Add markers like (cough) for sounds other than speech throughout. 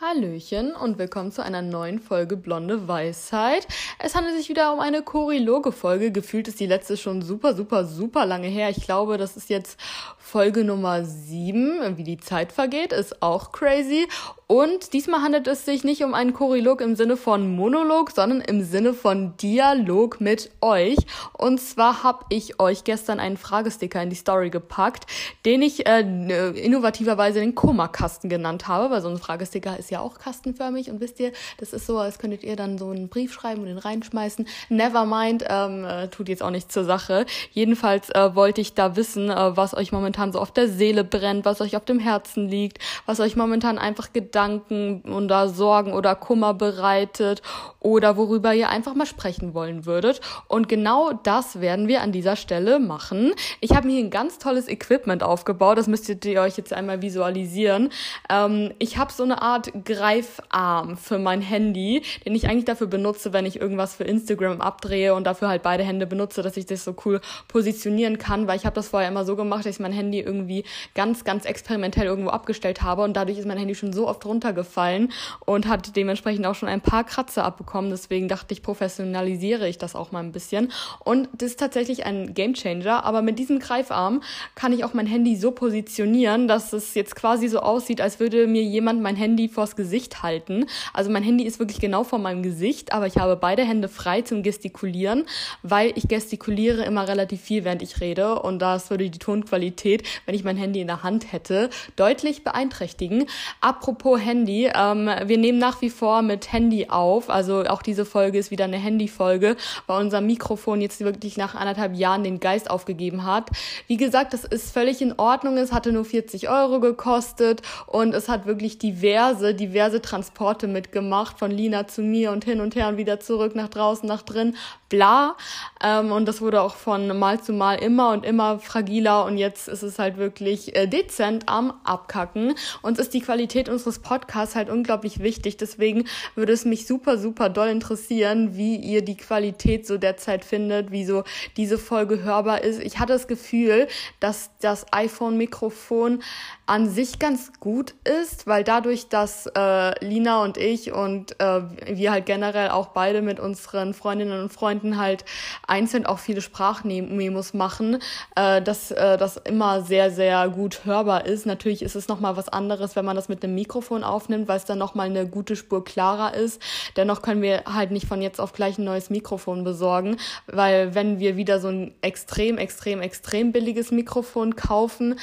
Hallöchen und willkommen zu einer neuen Folge Blonde Weisheit. Es handelt sich wieder um eine Choriloge-Folge. Gefühlt ist die letzte schon super, super, super lange her. Ich glaube, das ist jetzt Folge Nummer 7. Wie die Zeit vergeht, ist auch crazy. Und diesmal handelt es sich nicht um einen Chorilog im Sinne von Monolog, sondern im Sinne von Dialog mit euch. Und zwar habe ich euch gestern einen Fragesticker in die Story gepackt, den ich äh, innovativerweise den Kummerkasten genannt habe, weil so ein Fragesticker ist ja auch kastenförmig. Und wisst ihr, das ist so, als könntet ihr dann so einen Brief schreiben und den reinschmeißen. Never mind, ähm, äh, tut jetzt auch nichts zur Sache. Jedenfalls äh, wollte ich da wissen, äh, was euch momentan so auf der Seele brennt, was euch auf dem Herzen liegt, was euch momentan einfach Gedanken Gedanken oder Sorgen oder Kummer bereitet oder worüber ihr einfach mal sprechen wollen würdet. Und genau das werden wir an dieser Stelle machen. Ich habe mir hier ein ganz tolles Equipment aufgebaut. Das müsstet ihr euch jetzt einmal visualisieren. Ähm, ich habe so eine Art Greifarm für mein Handy, den ich eigentlich dafür benutze, wenn ich irgendwas für Instagram abdrehe und dafür halt beide Hände benutze, dass ich das so cool positionieren kann, weil ich habe das vorher immer so gemacht, dass ich mein Handy irgendwie ganz, ganz experimentell irgendwo abgestellt habe und dadurch ist mein Handy schon so oft runtergefallen und hat dementsprechend auch schon ein paar Kratzer abbekommen. Deswegen dachte ich, professionalisiere ich das auch mal ein bisschen. Und das ist tatsächlich ein Gamechanger. Aber mit diesem Greifarm kann ich auch mein Handy so positionieren, dass es jetzt quasi so aussieht, als würde mir jemand mein Handy vors Gesicht halten. Also mein Handy ist wirklich genau vor meinem Gesicht, aber ich habe beide Hände frei zum Gestikulieren, weil ich gestikuliere immer relativ viel, während ich rede. Und das würde die Tonqualität, wenn ich mein Handy in der Hand hätte, deutlich beeinträchtigen. Apropos Handy. Ähm, wir nehmen nach wie vor mit Handy auf. Also auch diese Folge ist wieder eine Handyfolge, weil unser Mikrofon jetzt wirklich nach anderthalb Jahren den Geist aufgegeben hat. Wie gesagt, das ist völlig in Ordnung. Es hatte nur 40 Euro gekostet und es hat wirklich diverse, diverse Transporte mitgemacht. Von Lina zu mir und hin und her und wieder zurück nach draußen, nach drin, bla. Ähm, und das wurde auch von Mal zu Mal immer und immer fragiler und jetzt ist es halt wirklich äh, dezent am Abkacken. Uns ist die Qualität unseres Podcast halt unglaublich wichtig. Deswegen würde es mich super, super doll interessieren, wie ihr die Qualität so derzeit findet, wie so diese Folge hörbar ist. Ich hatte das Gefühl, dass das iPhone-Mikrofon an sich ganz gut ist, weil dadurch, dass äh, Lina und ich und äh, wir halt generell auch beide mit unseren Freundinnen und Freunden halt einzeln auch viele Sprachmemos machen, äh, dass äh, das immer sehr, sehr gut hörbar ist. Natürlich ist es nochmal was anderes, wenn man das mit einem Mikrofon aufnimmt, weil es dann nochmal eine gute Spur klarer ist. Dennoch können wir halt nicht von jetzt auf gleich ein neues Mikrofon besorgen, weil wenn wir wieder so ein extrem, extrem, extrem billiges Mikrofon kaufen,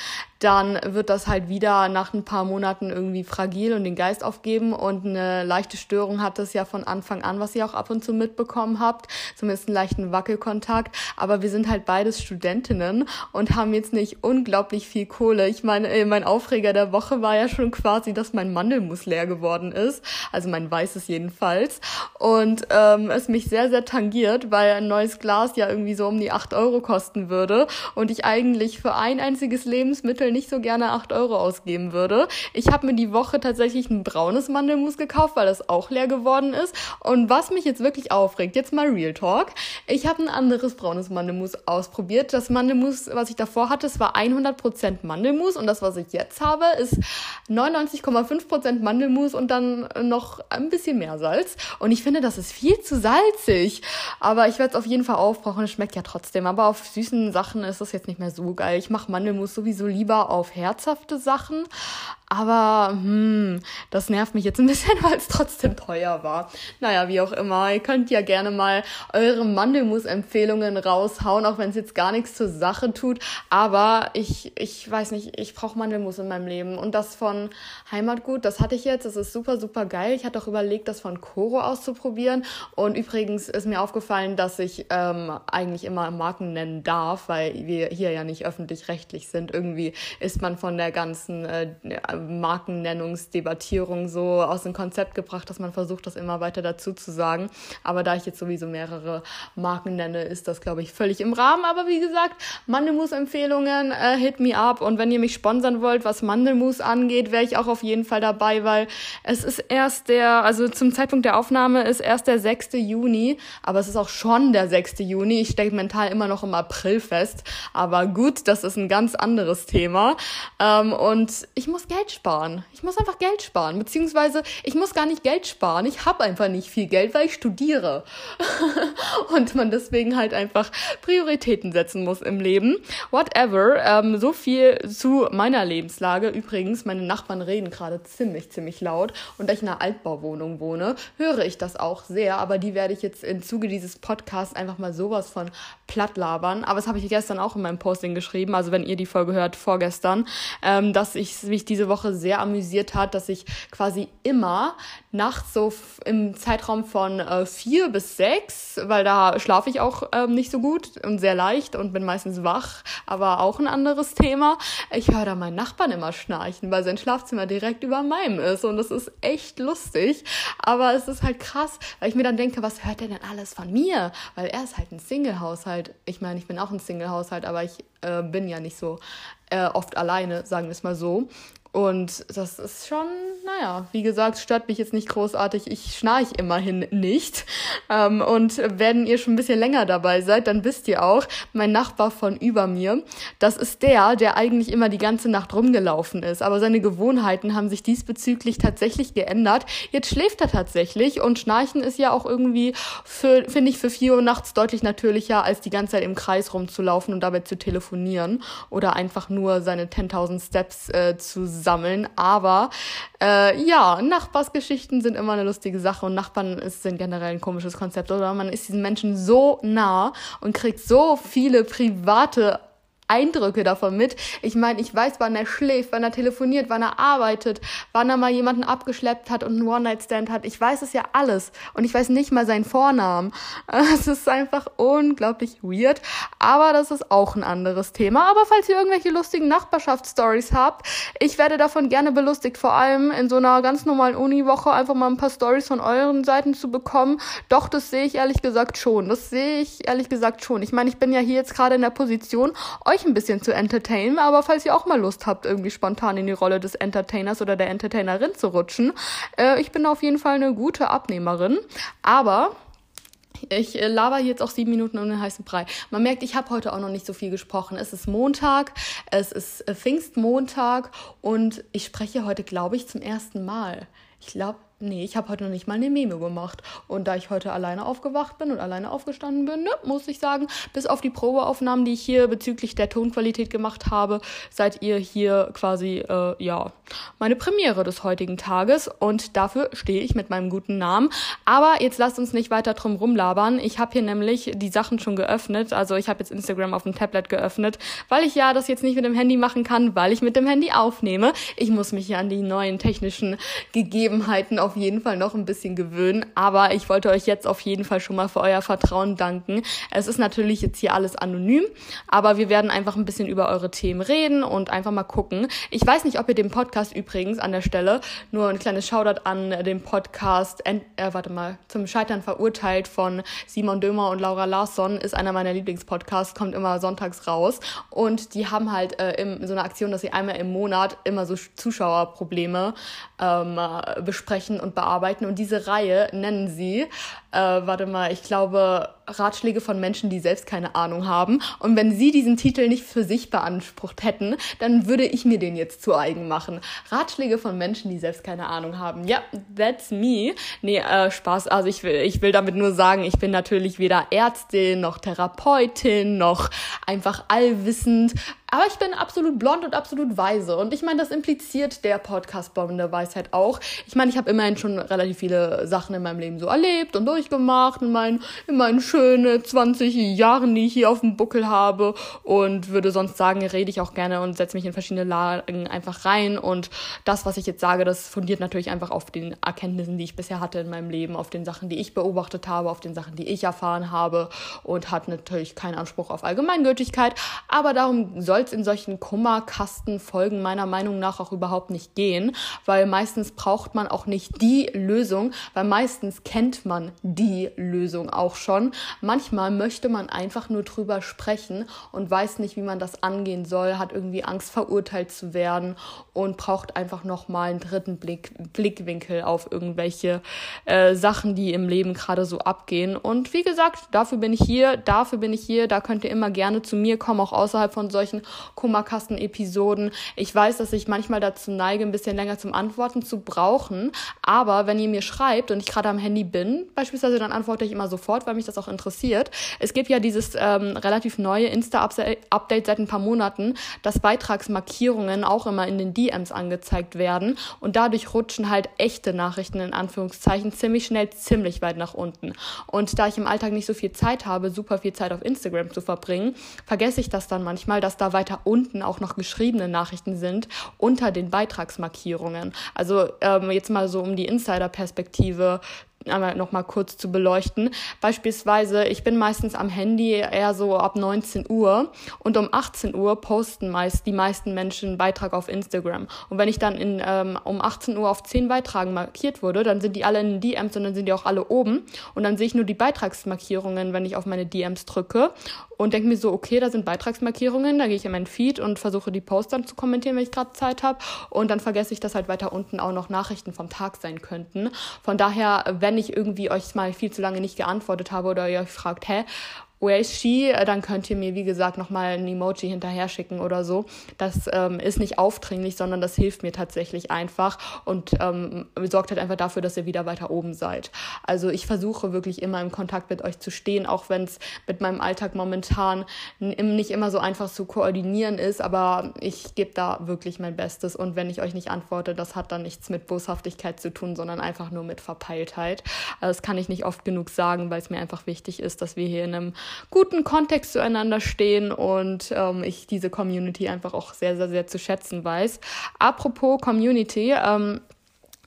dann wird das halt wieder nach ein paar Monaten irgendwie fragil und den Geist aufgeben. Und eine leichte Störung hat das ja von Anfang an, was ihr auch ab und zu mitbekommen habt, zumindest einen leichten Wackelkontakt, aber wir sind halt beides Studentinnen und haben jetzt nicht unglaublich viel Kohle. Ich meine, äh, mein Aufreger der Woche war ja schon quasi, dass mein Mandelmus leer geworden ist, also mein weißes jedenfalls. Und ähm, es mich sehr, sehr tangiert, weil ein neues Glas ja irgendwie so um die acht Euro kosten würde. Und ich eigentlich für ein einziges Lebensmittel nicht so gerne 8 Euro ausgeben würde. Ich habe mir die Woche tatsächlich ein braunes Mandelmus gekauft, weil das auch leer geworden ist. Und was mich jetzt wirklich aufregt, jetzt mal Real Talk. Ich habe ein anderes braunes Mandelmus ausprobiert. Das Mandelmus, was ich davor hatte, es war 100% Mandelmus und das, was ich jetzt habe, ist 99,5% Mandelmus und dann noch ein bisschen mehr Salz. Und ich finde, das ist viel zu salzig. Aber ich werde es auf jeden Fall aufbrauchen. Es schmeckt ja trotzdem. Aber auf süßen Sachen ist das jetzt nicht mehr so geil. Ich mache Mandelmus sowieso lieber lieber auf herzhafte Sachen. Aber hm, das nervt mich jetzt ein bisschen, (laughs) weil es trotzdem teuer war. Naja, wie auch immer. Ihr könnt ja gerne mal eure Mandelmus-Empfehlungen raushauen, auch wenn es jetzt gar nichts zur Sache tut. Aber ich, ich weiß nicht, ich brauche Mandelmus in meinem Leben. Und das von Heimatgut, das hatte ich jetzt. Das ist super, super geil. Ich hatte auch überlegt, das von Koro auszuprobieren. Und übrigens ist mir aufgefallen, dass ich ähm, eigentlich immer Marken nennen darf, weil wir hier ja nicht öffentlich-rechtlich sind. Irgendwie ist man von der ganzen äh, Markennennungsdebattierung so aus dem Konzept gebracht, dass man versucht, das immer weiter dazu zu sagen. Aber da ich jetzt sowieso mehrere Marken nenne, ist das, glaube ich, völlig im Rahmen. Aber wie gesagt, Mandelmus-Empfehlungen, äh, hit me up. Und wenn ihr mich sponsern wollt, was Mandelmus angeht, wäre ich auch auf jeden Fall dabei, weil es ist erst der, also zum Zeitpunkt der Aufnahme ist erst der 6. Juni, aber es ist auch schon der 6. Juni. Ich stecke mental immer noch im April fest. Aber gut, das ist ein ganz anderes Thema. Ähm, und ich muss Geld Geld sparen. Ich muss einfach Geld sparen. Beziehungsweise ich muss gar nicht Geld sparen. Ich habe einfach nicht viel Geld, weil ich studiere. (laughs) und man deswegen halt einfach Prioritäten setzen muss im Leben. Whatever. Ähm, so viel zu meiner Lebenslage. Übrigens, meine Nachbarn reden gerade ziemlich, ziemlich laut. Und da ich in einer Altbauwohnung wohne, höre ich das auch sehr. Aber die werde ich jetzt im Zuge dieses Podcasts einfach mal sowas von platt labern. Aber das habe ich gestern auch in meinem Posting geschrieben. Also wenn ihr die Folge hört, vorgestern, ähm, dass ich mich diese Woche sehr amüsiert hat, dass ich quasi immer nachts so im Zeitraum von äh, vier bis sechs, weil da schlafe ich auch ähm, nicht so gut und sehr leicht und bin meistens wach, aber auch ein anderes Thema. Ich höre da meinen Nachbarn immer schnarchen, weil sein Schlafzimmer direkt über meinem ist und das ist echt lustig, aber es ist halt krass, weil ich mir dann denke, was hört der denn alles von mir? Weil er ist halt ein Single-Haushalt. Ich meine, ich bin auch ein Single-Haushalt, aber ich äh, bin ja nicht so äh, oft alleine, sagen wir es mal so. Und das ist schon, naja, wie gesagt, stört mich jetzt nicht großartig. Ich schnarch immerhin nicht. Ähm, und wenn ihr schon ein bisschen länger dabei seid, dann wisst ihr auch, mein Nachbar von über mir, das ist der, der eigentlich immer die ganze Nacht rumgelaufen ist. Aber seine Gewohnheiten haben sich diesbezüglich tatsächlich geändert. Jetzt schläft er tatsächlich und Schnarchen ist ja auch irgendwie, finde ich, für vier Uhr nachts deutlich natürlicher, als die ganze Zeit im Kreis rumzulaufen und dabei zu telefonieren oder einfach nur seine 10.000 Steps äh, zu sammeln. Aber äh, ja, Nachbarsgeschichten sind immer eine lustige Sache und Nachbarn sind generell ein komisches Konzept, oder? Man ist diesen Menschen so nah und kriegt so viele private Eindrücke davon mit. Ich meine, ich weiß, wann er schläft, wann er telefoniert, wann er arbeitet, wann er mal jemanden abgeschleppt hat und einen One-Night-Stand hat. Ich weiß es ja alles. Und ich weiß nicht mal seinen Vornamen. (laughs) Es ist einfach unglaublich weird. Aber das ist auch ein anderes Thema. Aber falls ihr irgendwelche lustigen Nachbarschaftsstories habt, ich werde davon gerne belustigt. Vor allem in so einer ganz normalen Uni-Woche einfach mal ein paar Stories von euren Seiten zu bekommen. Doch, das sehe ich ehrlich gesagt schon. Das sehe ich ehrlich gesagt schon. Ich meine, ich bin ja hier jetzt gerade in der Position, ein bisschen zu entertainen, aber falls ihr auch mal Lust habt, irgendwie spontan in die Rolle des Entertainers oder der Entertainerin zu rutschen, äh, ich bin auf jeden Fall eine gute Abnehmerin, aber ich äh, laber jetzt auch sieben Minuten um den heißen Brei. Man merkt, ich habe heute auch noch nicht so viel gesprochen. Es ist Montag, es ist äh, Pfingstmontag und ich spreche heute, glaube ich, zum ersten Mal. Ich glaube, nee, ich habe heute noch nicht mal eine Meme gemacht. Und da ich heute alleine aufgewacht bin und alleine aufgestanden bin, ne, muss ich sagen, bis auf die Probeaufnahmen, die ich hier bezüglich der Tonqualität gemacht habe, seid ihr hier quasi, äh, ja, meine Premiere des heutigen Tages. Und dafür stehe ich mit meinem guten Namen. Aber jetzt lasst uns nicht weiter drum rumlabern. Ich habe hier nämlich die Sachen schon geöffnet. Also ich habe jetzt Instagram auf dem Tablet geöffnet, weil ich ja das jetzt nicht mit dem Handy machen kann, weil ich mit dem Handy aufnehme. Ich muss mich ja an die neuen technischen Gegebenheiten auf jeden Fall noch ein bisschen gewöhnen, aber ich wollte euch jetzt auf jeden Fall schon mal für euer Vertrauen danken. Es ist natürlich jetzt hier alles anonym, aber wir werden einfach ein bisschen über eure Themen reden und einfach mal gucken. Ich weiß nicht, ob ihr den Podcast übrigens an der Stelle, nur ein kleines Shoutout an den Podcast, äh, warte mal, zum Scheitern verurteilt von Simon Dömer und Laura Larsson, ist einer meiner Lieblingspodcasts, kommt immer sonntags raus und die haben halt äh, im, so eine Aktion, dass sie einmal im Monat immer so Zuschauerprobleme ähm, besprechen besprechen und bearbeiten. Und diese Reihe nennen sie, äh, warte mal, ich glaube, Ratschläge von Menschen, die selbst keine Ahnung haben. Und wenn sie diesen Titel nicht für sich beansprucht hätten, dann würde ich mir den jetzt zu eigen machen. Ratschläge von Menschen, die selbst keine Ahnung haben. Ja, that's me. Nee, äh, Spaß. Also ich will, ich will damit nur sagen, ich bin natürlich weder Ärztin noch Therapeutin noch einfach allwissend. Aber ich bin absolut blond und absolut weise. Und ich meine, das impliziert der Podcast Bomben der Weisheit auch. Ich meine, ich habe immerhin schon relativ viele Sachen in meinem Leben so erlebt und durchgemacht in meinen, in meinen schönen 20 Jahren, die ich hier auf dem Buckel habe. Und würde sonst sagen, rede ich auch gerne und setze mich in verschiedene Lagen einfach rein. Und das, was ich jetzt sage, das fundiert natürlich einfach auf den Erkenntnissen, die ich bisher hatte in meinem Leben, auf den Sachen, die ich beobachtet habe, auf den Sachen, die ich erfahren habe und hat natürlich keinen Anspruch auf Allgemeingültigkeit. Aber darum soll es in solchen Kummerkastenfolgen meiner Meinung nach auch überhaupt nicht gehen, weil meistens braucht man auch nicht die Lösung, weil meistens kennt man die Lösung auch schon. Manchmal möchte man einfach nur drüber sprechen und weiß nicht, wie man das angehen soll, hat irgendwie Angst, verurteilt zu werden und braucht einfach nochmal einen dritten Blick, Blickwinkel auf irgendwelche äh, Sachen, die im Leben gerade so abgehen. Und wie gesagt, dafür bin ich hier, dafür bin ich hier, da könnt ihr immer gerne zu mir kommen, auch außerhalb von solchen Kummerkasten-Episoden. Ich weiß, dass ich manchmal dazu neige, ein bisschen länger zum Antworten zu brauchen. Aber wenn ihr mir schreibt und ich gerade am Handy bin, beispielsweise, dann antworte ich immer sofort, weil mich das auch interessiert. Es gibt ja dieses ähm, relativ neue Insta-Update seit ein paar Monaten, dass Beitragsmarkierungen auch immer in den DMs angezeigt werden. Und dadurch rutschen halt echte Nachrichten in Anführungszeichen ziemlich schnell ziemlich weit nach unten. Und da ich im Alltag nicht so viel Zeit habe, super viel Zeit auf Instagram zu verbringen, vergesse ich das dann manchmal, dass da weiter unten auch noch geschriebene Nachrichten sind unter den Beitragsmarkierungen. Also ähm, jetzt mal so um die Insider-Perspektive einmal noch mal kurz zu beleuchten. Beispielsweise, ich bin meistens am Handy eher so ab 19 Uhr und um 18 Uhr posten meist die meisten Menschen einen Beitrag auf Instagram. Und wenn ich dann in, ähm, um 18 Uhr auf 10 Beitragen markiert wurde, dann sind die alle in den DMs und dann sind die auch alle oben. Und dann sehe ich nur die Beitragsmarkierungen, wenn ich auf meine DMs drücke und denke mir so, okay, da sind Beitragsmarkierungen, da gehe ich in meinen Feed und versuche die Posts dann zu kommentieren, wenn ich gerade Zeit habe. Und dann vergesse ich, dass halt weiter unten auch noch Nachrichten vom Tag sein könnten. Von daher, wenn ich irgendwie euch mal viel zu lange nicht geantwortet habe oder ihr euch fragt, hä, Where is she? Äh, dann könnt ihr mir, wie gesagt, nochmal ein Emoji hinterher schicken oder so. Das ähm, ist nicht aufdringlich, sondern das hilft mir tatsächlich einfach und ähm, sorgt halt einfach dafür, dass ihr wieder weiter oben seid. Also ich versuche wirklich immer im Kontakt mit euch zu stehen, auch wenn es mit meinem Alltag momentan nicht immer so einfach zu koordinieren ist, aber ich gebe da wirklich mein Bestes und wenn ich euch nicht antworte, das hat dann nichts mit Boshaftigkeit zu tun, sondern einfach nur mit Verpeiltheit. Also das kann ich nicht oft genug sagen, weil es mir einfach wichtig ist, dass wir hier in einem guten Kontext zueinander stehen und ähm, ich diese Community einfach auch sehr, sehr, sehr zu schätzen weiß. Apropos Community, ähm,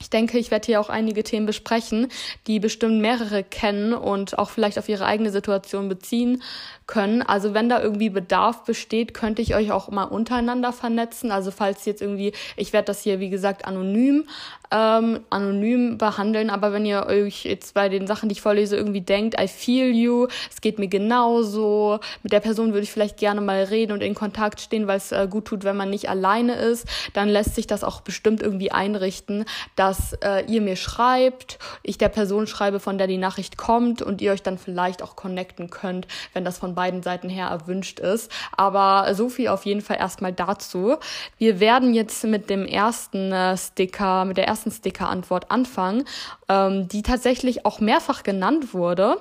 ich denke, ich werde hier auch einige Themen besprechen, die bestimmt mehrere kennen und auch vielleicht auf ihre eigene Situation beziehen können. Also wenn da irgendwie Bedarf besteht, könnte ich euch auch mal untereinander vernetzen. Also falls jetzt irgendwie, ich werde das hier wie gesagt anonym ähm, anonym behandeln, aber wenn ihr euch jetzt bei den Sachen, die ich vorlese, irgendwie denkt, I feel you, es geht mir genauso, mit der Person würde ich vielleicht gerne mal reden und in Kontakt stehen, weil es äh, gut tut, wenn man nicht alleine ist, dann lässt sich das auch bestimmt irgendwie einrichten, dass äh, ihr mir schreibt, ich der Person schreibe, von der die Nachricht kommt und ihr euch dann vielleicht auch connecten könnt, wenn das von beiden Seiten her erwünscht ist. Aber so viel auf jeden Fall erstmal dazu. Wir werden jetzt mit dem ersten äh, Sticker, mit der ersten Sticker-Antwort anfangen, ähm, die tatsächlich auch mehrfach genannt wurde.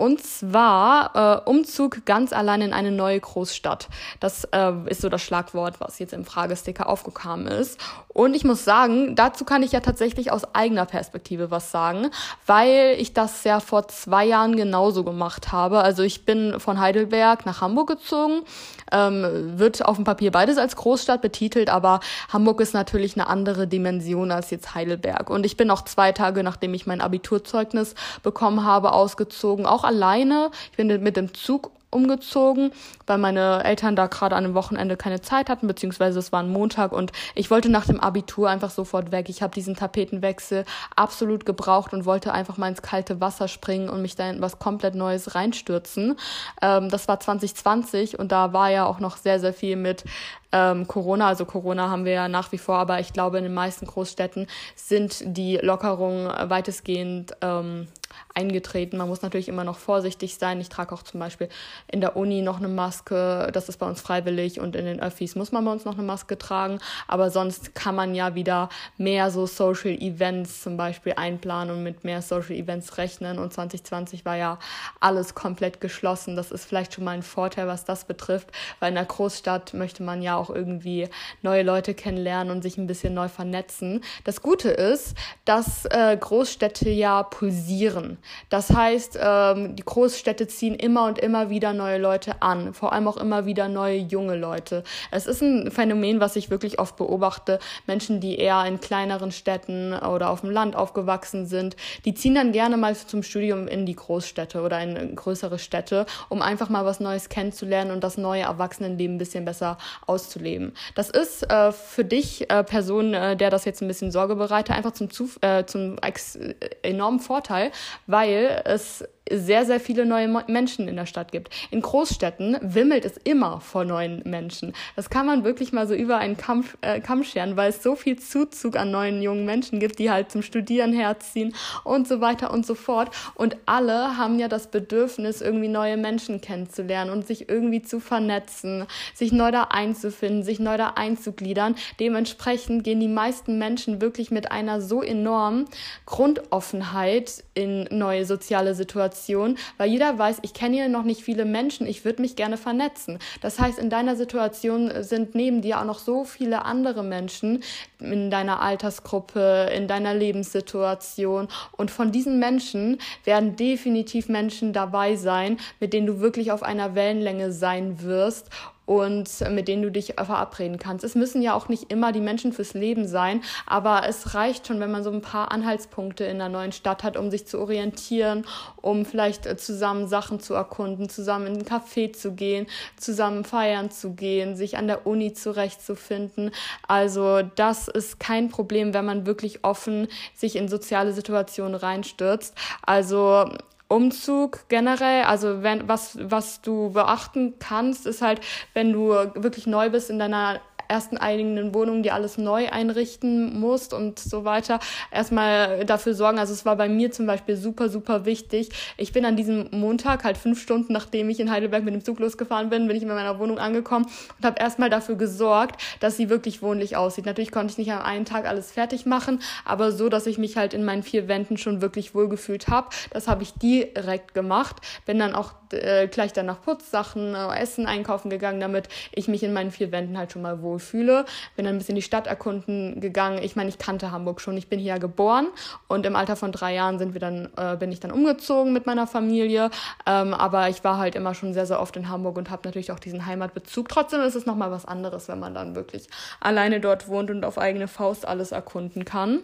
Und zwar äh, Umzug ganz allein in eine neue Großstadt. Das äh, ist so das Schlagwort, was jetzt im Fragesticker aufgekommen ist. Und ich muss sagen, dazu kann ich ja tatsächlich aus eigener Perspektive was sagen, weil ich das ja vor zwei Jahren genauso gemacht habe. Also ich bin von Heidelberg nach Hamburg gezogen, ähm, wird auf dem Papier beides als Großstadt betitelt, aber Hamburg ist natürlich eine andere Dimension als jetzt Heidelberg. Und ich bin auch zwei Tage, nachdem ich mein Abiturzeugnis bekommen habe, ausgezogen, auch alleine. Ich bin mit dem Zug umgezogen, weil meine Eltern da gerade an einem Wochenende keine Zeit hatten, beziehungsweise es war ein Montag und ich wollte nach dem Abitur einfach sofort weg. Ich habe diesen Tapetenwechsel absolut gebraucht und wollte einfach mal ins kalte Wasser springen und mich da in was komplett Neues reinstürzen. Ähm, das war 2020 und da war ja auch noch sehr, sehr viel mit ähm, Corona. Also Corona haben wir ja nach wie vor, aber ich glaube, in den meisten Großstädten sind die Lockerungen weitestgehend ähm, eingetreten. Man muss natürlich immer noch vorsichtig sein. Ich trage auch zum Beispiel in der Uni noch eine Maske. Das ist bei uns freiwillig und in den Öffis muss man bei uns noch eine Maske tragen. Aber sonst kann man ja wieder mehr so Social Events zum Beispiel einplanen und mit mehr Social Events rechnen. Und 2020 war ja alles komplett geschlossen. Das ist vielleicht schon mal ein Vorteil, was das betrifft, weil in der Großstadt möchte man ja auch irgendwie neue Leute kennenlernen und sich ein bisschen neu vernetzen. Das Gute ist, dass äh, Großstädte ja pulsieren. Das heißt, ähm, die Großstädte ziehen immer und immer wieder neue Leute an, vor allem auch immer wieder neue junge Leute. Es ist ein Phänomen, was ich wirklich oft beobachte. Menschen, die eher in kleineren Städten oder auf dem Land aufgewachsen sind, die ziehen dann gerne mal zum Studium in die Großstädte oder in größere Städte, um einfach mal was Neues kennenzulernen und das neue Erwachsenenleben ein bisschen besser auszuleben. Das ist äh, für dich, äh, Person, äh, der das jetzt ein bisschen Sorge bereitet, einfach zum, Zuf äh, zum äh, enormen Vorteil, weil es sehr, sehr viele neue Menschen in der Stadt gibt. In Großstädten wimmelt es immer vor neuen Menschen. Das kann man wirklich mal so über einen Kamm, äh, Kamm scheren, weil es so viel Zuzug an neuen jungen Menschen gibt, die halt zum Studieren herziehen und so weiter und so fort. Und alle haben ja das Bedürfnis, irgendwie neue Menschen kennenzulernen und sich irgendwie zu vernetzen, sich neu da einzufinden, sich neu da einzugliedern. Dementsprechend gehen die meisten Menschen wirklich mit einer so enormen Grundoffenheit in neue soziale Situationen, weil jeder weiß, ich kenne hier noch nicht viele Menschen, ich würde mich gerne vernetzen. Das heißt, in deiner Situation sind neben dir auch noch so viele andere Menschen in deiner Altersgruppe, in deiner Lebenssituation und von diesen Menschen werden definitiv Menschen dabei sein, mit denen du wirklich auf einer Wellenlänge sein wirst und mit denen du dich verabreden kannst. Es müssen ja auch nicht immer die Menschen fürs Leben sein, aber es reicht schon, wenn man so ein paar Anhaltspunkte in der neuen Stadt hat, um sich zu orientieren, um vielleicht äh, zusammen Sachen zu erkunden, zusammen in einen Café zu gehen, zusammen feiern zu gehen, sich an der Uni zurechtzufinden. Also das ist kein Problem, wenn man wirklich offen sich in soziale Situationen reinstürzt. Also Umzug generell, also wenn was was du beachten kannst, ist halt, wenn du wirklich neu bist in deiner ersten eigenen Wohnung die alles neu einrichten musst und so weiter, erstmal dafür sorgen. Also es war bei mir zum Beispiel super, super wichtig. Ich bin an diesem Montag, halt fünf Stunden nachdem ich in Heidelberg mit dem Zug losgefahren bin, bin ich in meiner Wohnung angekommen und habe erstmal dafür gesorgt, dass sie wirklich wohnlich aussieht. Natürlich konnte ich nicht an einem Tag alles fertig machen, aber so, dass ich mich halt in meinen vier Wänden schon wirklich wohlgefühlt habe. Das habe ich direkt gemacht. Bin dann auch äh, gleich danach Putzsachen, äh, Essen einkaufen gegangen, damit ich mich in meinen vier Wänden halt schon mal wohl fühle. Bin dann ein bisschen die Stadt erkunden gegangen. Ich meine, ich kannte Hamburg schon. Ich bin hier geboren und im Alter von drei Jahren sind wir dann, äh, bin ich dann umgezogen mit meiner Familie. Ähm, aber ich war halt immer schon sehr, sehr oft in Hamburg und habe natürlich auch diesen Heimatbezug. Trotzdem ist es nochmal was anderes, wenn man dann wirklich alleine dort wohnt und auf eigene Faust alles erkunden kann.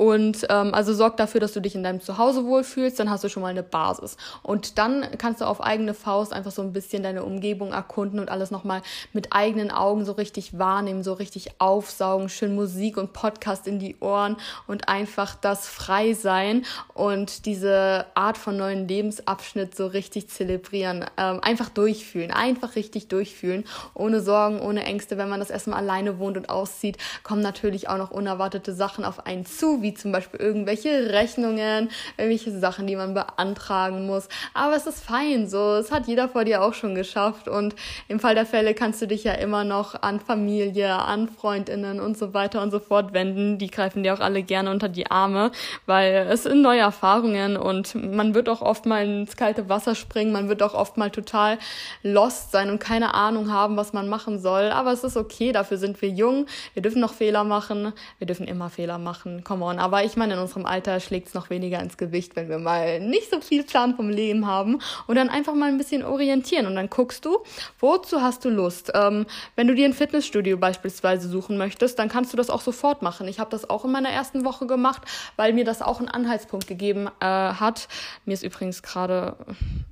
Und ähm, also sorg dafür, dass du dich in deinem Zuhause wohlfühlst, dann hast du schon mal eine Basis. Und dann kannst du auf eigene Faust einfach so ein bisschen deine Umgebung erkunden und alles nochmal mit eigenen Augen so richtig wahrnehmen, so richtig aufsaugen, schön Musik und Podcast in die Ohren und einfach das frei sein und diese Art von neuen Lebensabschnitt so richtig zelebrieren. Ähm, einfach durchfühlen, einfach richtig durchfühlen, ohne Sorgen, ohne Ängste. Wenn man das erstmal alleine wohnt und auszieht, kommen natürlich auch noch unerwartete Sachen auf einen zu, wie wie zum Beispiel irgendwelche Rechnungen, irgendwelche Sachen, die man beantragen muss. Aber es ist fein, so. Es hat jeder vor dir auch schon geschafft. Und im Fall der Fälle kannst du dich ja immer noch an Familie, an Freundinnen und so weiter und so fort wenden. Die greifen dir auch alle gerne unter die Arme, weil es sind neue Erfahrungen und man wird auch oft mal ins kalte Wasser springen. Man wird auch oft mal total lost sein und keine Ahnung haben, was man machen soll. Aber es ist okay. Dafür sind wir jung. Wir dürfen noch Fehler machen. Wir dürfen immer Fehler machen. Come on. Aber ich meine, in unserem Alter schlägt es noch weniger ins Gewicht, wenn wir mal nicht so viel Plan vom Leben haben und dann einfach mal ein bisschen orientieren. Und dann guckst du, wozu hast du Lust? Ähm, wenn du dir ein Fitnessstudio beispielsweise suchen möchtest, dann kannst du das auch sofort machen. Ich habe das auch in meiner ersten Woche gemacht, weil mir das auch einen Anhaltspunkt gegeben äh, hat. Mir ist übrigens gerade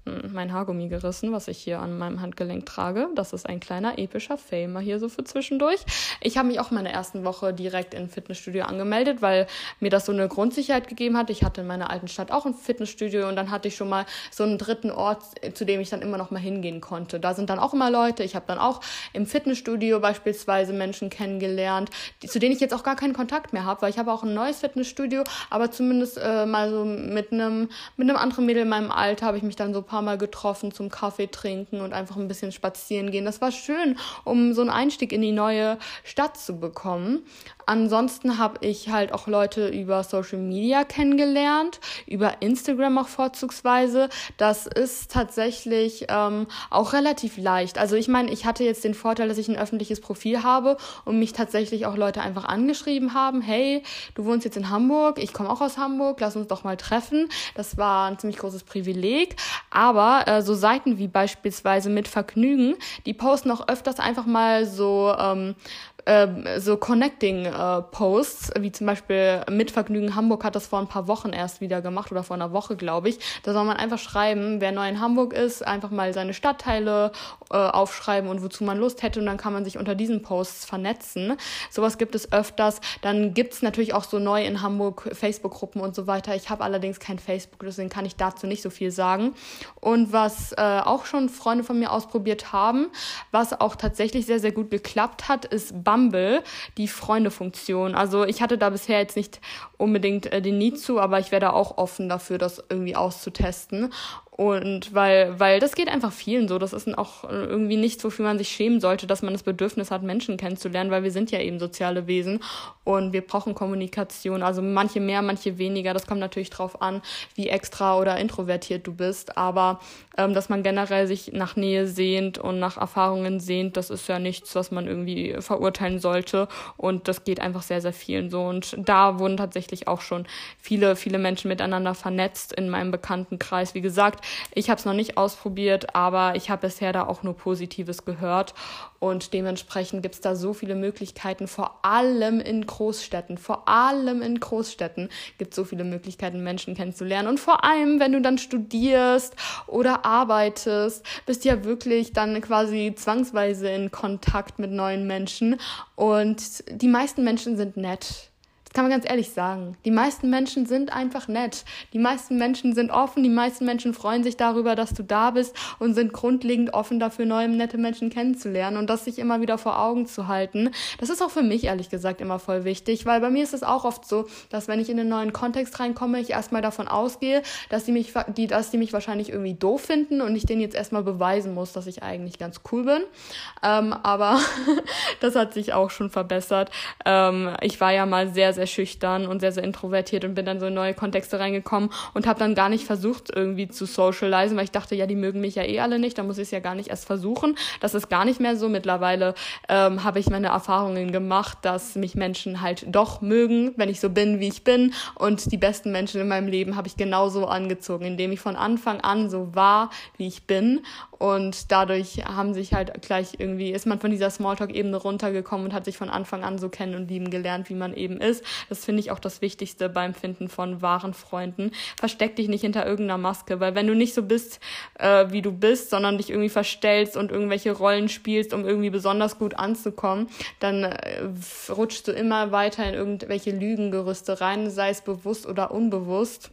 hm, mein Haargummi gerissen, was ich hier an meinem Handgelenk trage. Das ist ein kleiner epischer Famer hier so für zwischendurch. Ich habe mich auch in meiner ersten Woche direkt in Fitnessstudio angemeldet, weil mir das so eine Grundsicherheit gegeben hat. Ich hatte in meiner alten Stadt auch ein Fitnessstudio und dann hatte ich schon mal so einen dritten Ort, zu dem ich dann immer noch mal hingehen konnte. Da sind dann auch immer Leute. Ich habe dann auch im Fitnessstudio beispielsweise Menschen kennengelernt, die, zu denen ich jetzt auch gar keinen Kontakt mehr habe, weil ich habe auch ein neues Fitnessstudio, aber zumindest äh, mal so mit einem mit einem anderen Mädel in meinem Alter habe ich mich dann so ein paar Mal getroffen zum Kaffee trinken und einfach ein bisschen spazieren gehen. Das war schön, um so einen Einstieg in die neue Stadt zu bekommen. Ansonsten habe ich halt auch Leute über Social Media kennengelernt, über Instagram auch vorzugsweise. Das ist tatsächlich ähm, auch relativ leicht. Also ich meine, ich hatte jetzt den Vorteil, dass ich ein öffentliches Profil habe und mich tatsächlich auch Leute einfach angeschrieben haben, hey, du wohnst jetzt in Hamburg, ich komme auch aus Hamburg, lass uns doch mal treffen. Das war ein ziemlich großes Privileg. Aber äh, so Seiten wie beispielsweise mit Vergnügen, die posten auch öfters einfach mal so ähm, ähm, so Connecting-Posts, äh, wie zum Beispiel Mitvergnügen Hamburg hat das vor ein paar Wochen erst wieder gemacht oder vor einer Woche, glaube ich. Da soll man einfach schreiben, wer neu in Hamburg ist, einfach mal seine Stadtteile äh, aufschreiben und wozu man Lust hätte und dann kann man sich unter diesen Posts vernetzen. Sowas gibt es öfters. Dann gibt es natürlich auch so neu in Hamburg Facebook-Gruppen und so weiter. Ich habe allerdings kein Facebook, deswegen kann ich dazu nicht so viel sagen. Und was äh, auch schon Freunde von mir ausprobiert haben, was auch tatsächlich sehr, sehr gut geklappt hat, ist Bumble, die Freunde-Funktion. Also ich hatte da bisher jetzt nicht unbedingt äh, den Need zu, aber ich wäre da auch offen dafür, das irgendwie auszutesten. Und weil, weil das geht einfach vielen so. Das ist auch irgendwie nichts, wofür man sich schämen sollte, dass man das Bedürfnis hat, Menschen kennenzulernen, weil wir sind ja eben soziale Wesen und wir brauchen Kommunikation. Also manche mehr, manche weniger. Das kommt natürlich drauf an, wie extra oder introvertiert du bist. Aber ähm, dass man generell sich nach Nähe sehnt und nach Erfahrungen sehnt, das ist ja nichts, was man irgendwie verurteilen sollte. Und das geht einfach sehr, sehr vielen so. Und da wurden tatsächlich auch schon viele, viele Menschen miteinander vernetzt in meinem Bekanntenkreis. Wie gesagt, ich habe es noch nicht ausprobiert, aber ich habe bisher da auch nur Positives gehört. Und dementsprechend gibt es da so viele Möglichkeiten, vor allem in Großstädten. Vor allem in Großstädten gibt es so viele Möglichkeiten, Menschen kennenzulernen. Und vor allem, wenn du dann studierst oder arbeitest, bist du ja wirklich dann quasi zwangsweise in Kontakt mit neuen Menschen. Und die meisten Menschen sind nett das kann man ganz ehrlich sagen. Die meisten Menschen sind einfach nett. Die meisten Menschen sind offen. Die meisten Menschen freuen sich darüber, dass du da bist und sind grundlegend offen dafür, neue, nette Menschen kennenzulernen und das sich immer wieder vor Augen zu halten. Das ist auch für mich ehrlich gesagt immer voll wichtig, weil bei mir ist es auch oft so, dass wenn ich in einen neuen Kontext reinkomme, ich erstmal davon ausgehe, dass die mich, die, dass die mich wahrscheinlich irgendwie doof finden und ich denen jetzt erstmal beweisen muss, dass ich eigentlich ganz cool bin. Ähm, aber (laughs) das hat sich auch schon verbessert. Ähm, ich war ja mal sehr, sehr schüchtern und sehr, sehr introvertiert und bin dann so in neue Kontexte reingekommen und habe dann gar nicht versucht, irgendwie zu socialisen, weil ich dachte, ja, die mögen mich ja eh alle nicht, da muss ich es ja gar nicht erst versuchen. Das ist gar nicht mehr so. Mittlerweile ähm, habe ich meine Erfahrungen gemacht, dass mich Menschen halt doch mögen, wenn ich so bin, wie ich bin. Und die besten Menschen in meinem Leben habe ich genauso angezogen, indem ich von Anfang an so war, wie ich bin. Und dadurch haben sich halt gleich irgendwie, ist man von dieser Smalltalk-Ebene runtergekommen und hat sich von Anfang an so kennen und lieben gelernt, wie man eben ist. Das finde ich auch das Wichtigste beim Finden von wahren Freunden. Versteck dich nicht hinter irgendeiner Maske, weil wenn du nicht so bist, äh, wie du bist, sondern dich irgendwie verstellst und irgendwelche Rollen spielst, um irgendwie besonders gut anzukommen, dann äh, rutschst du immer weiter in irgendwelche Lügengerüste rein, sei es bewusst oder unbewusst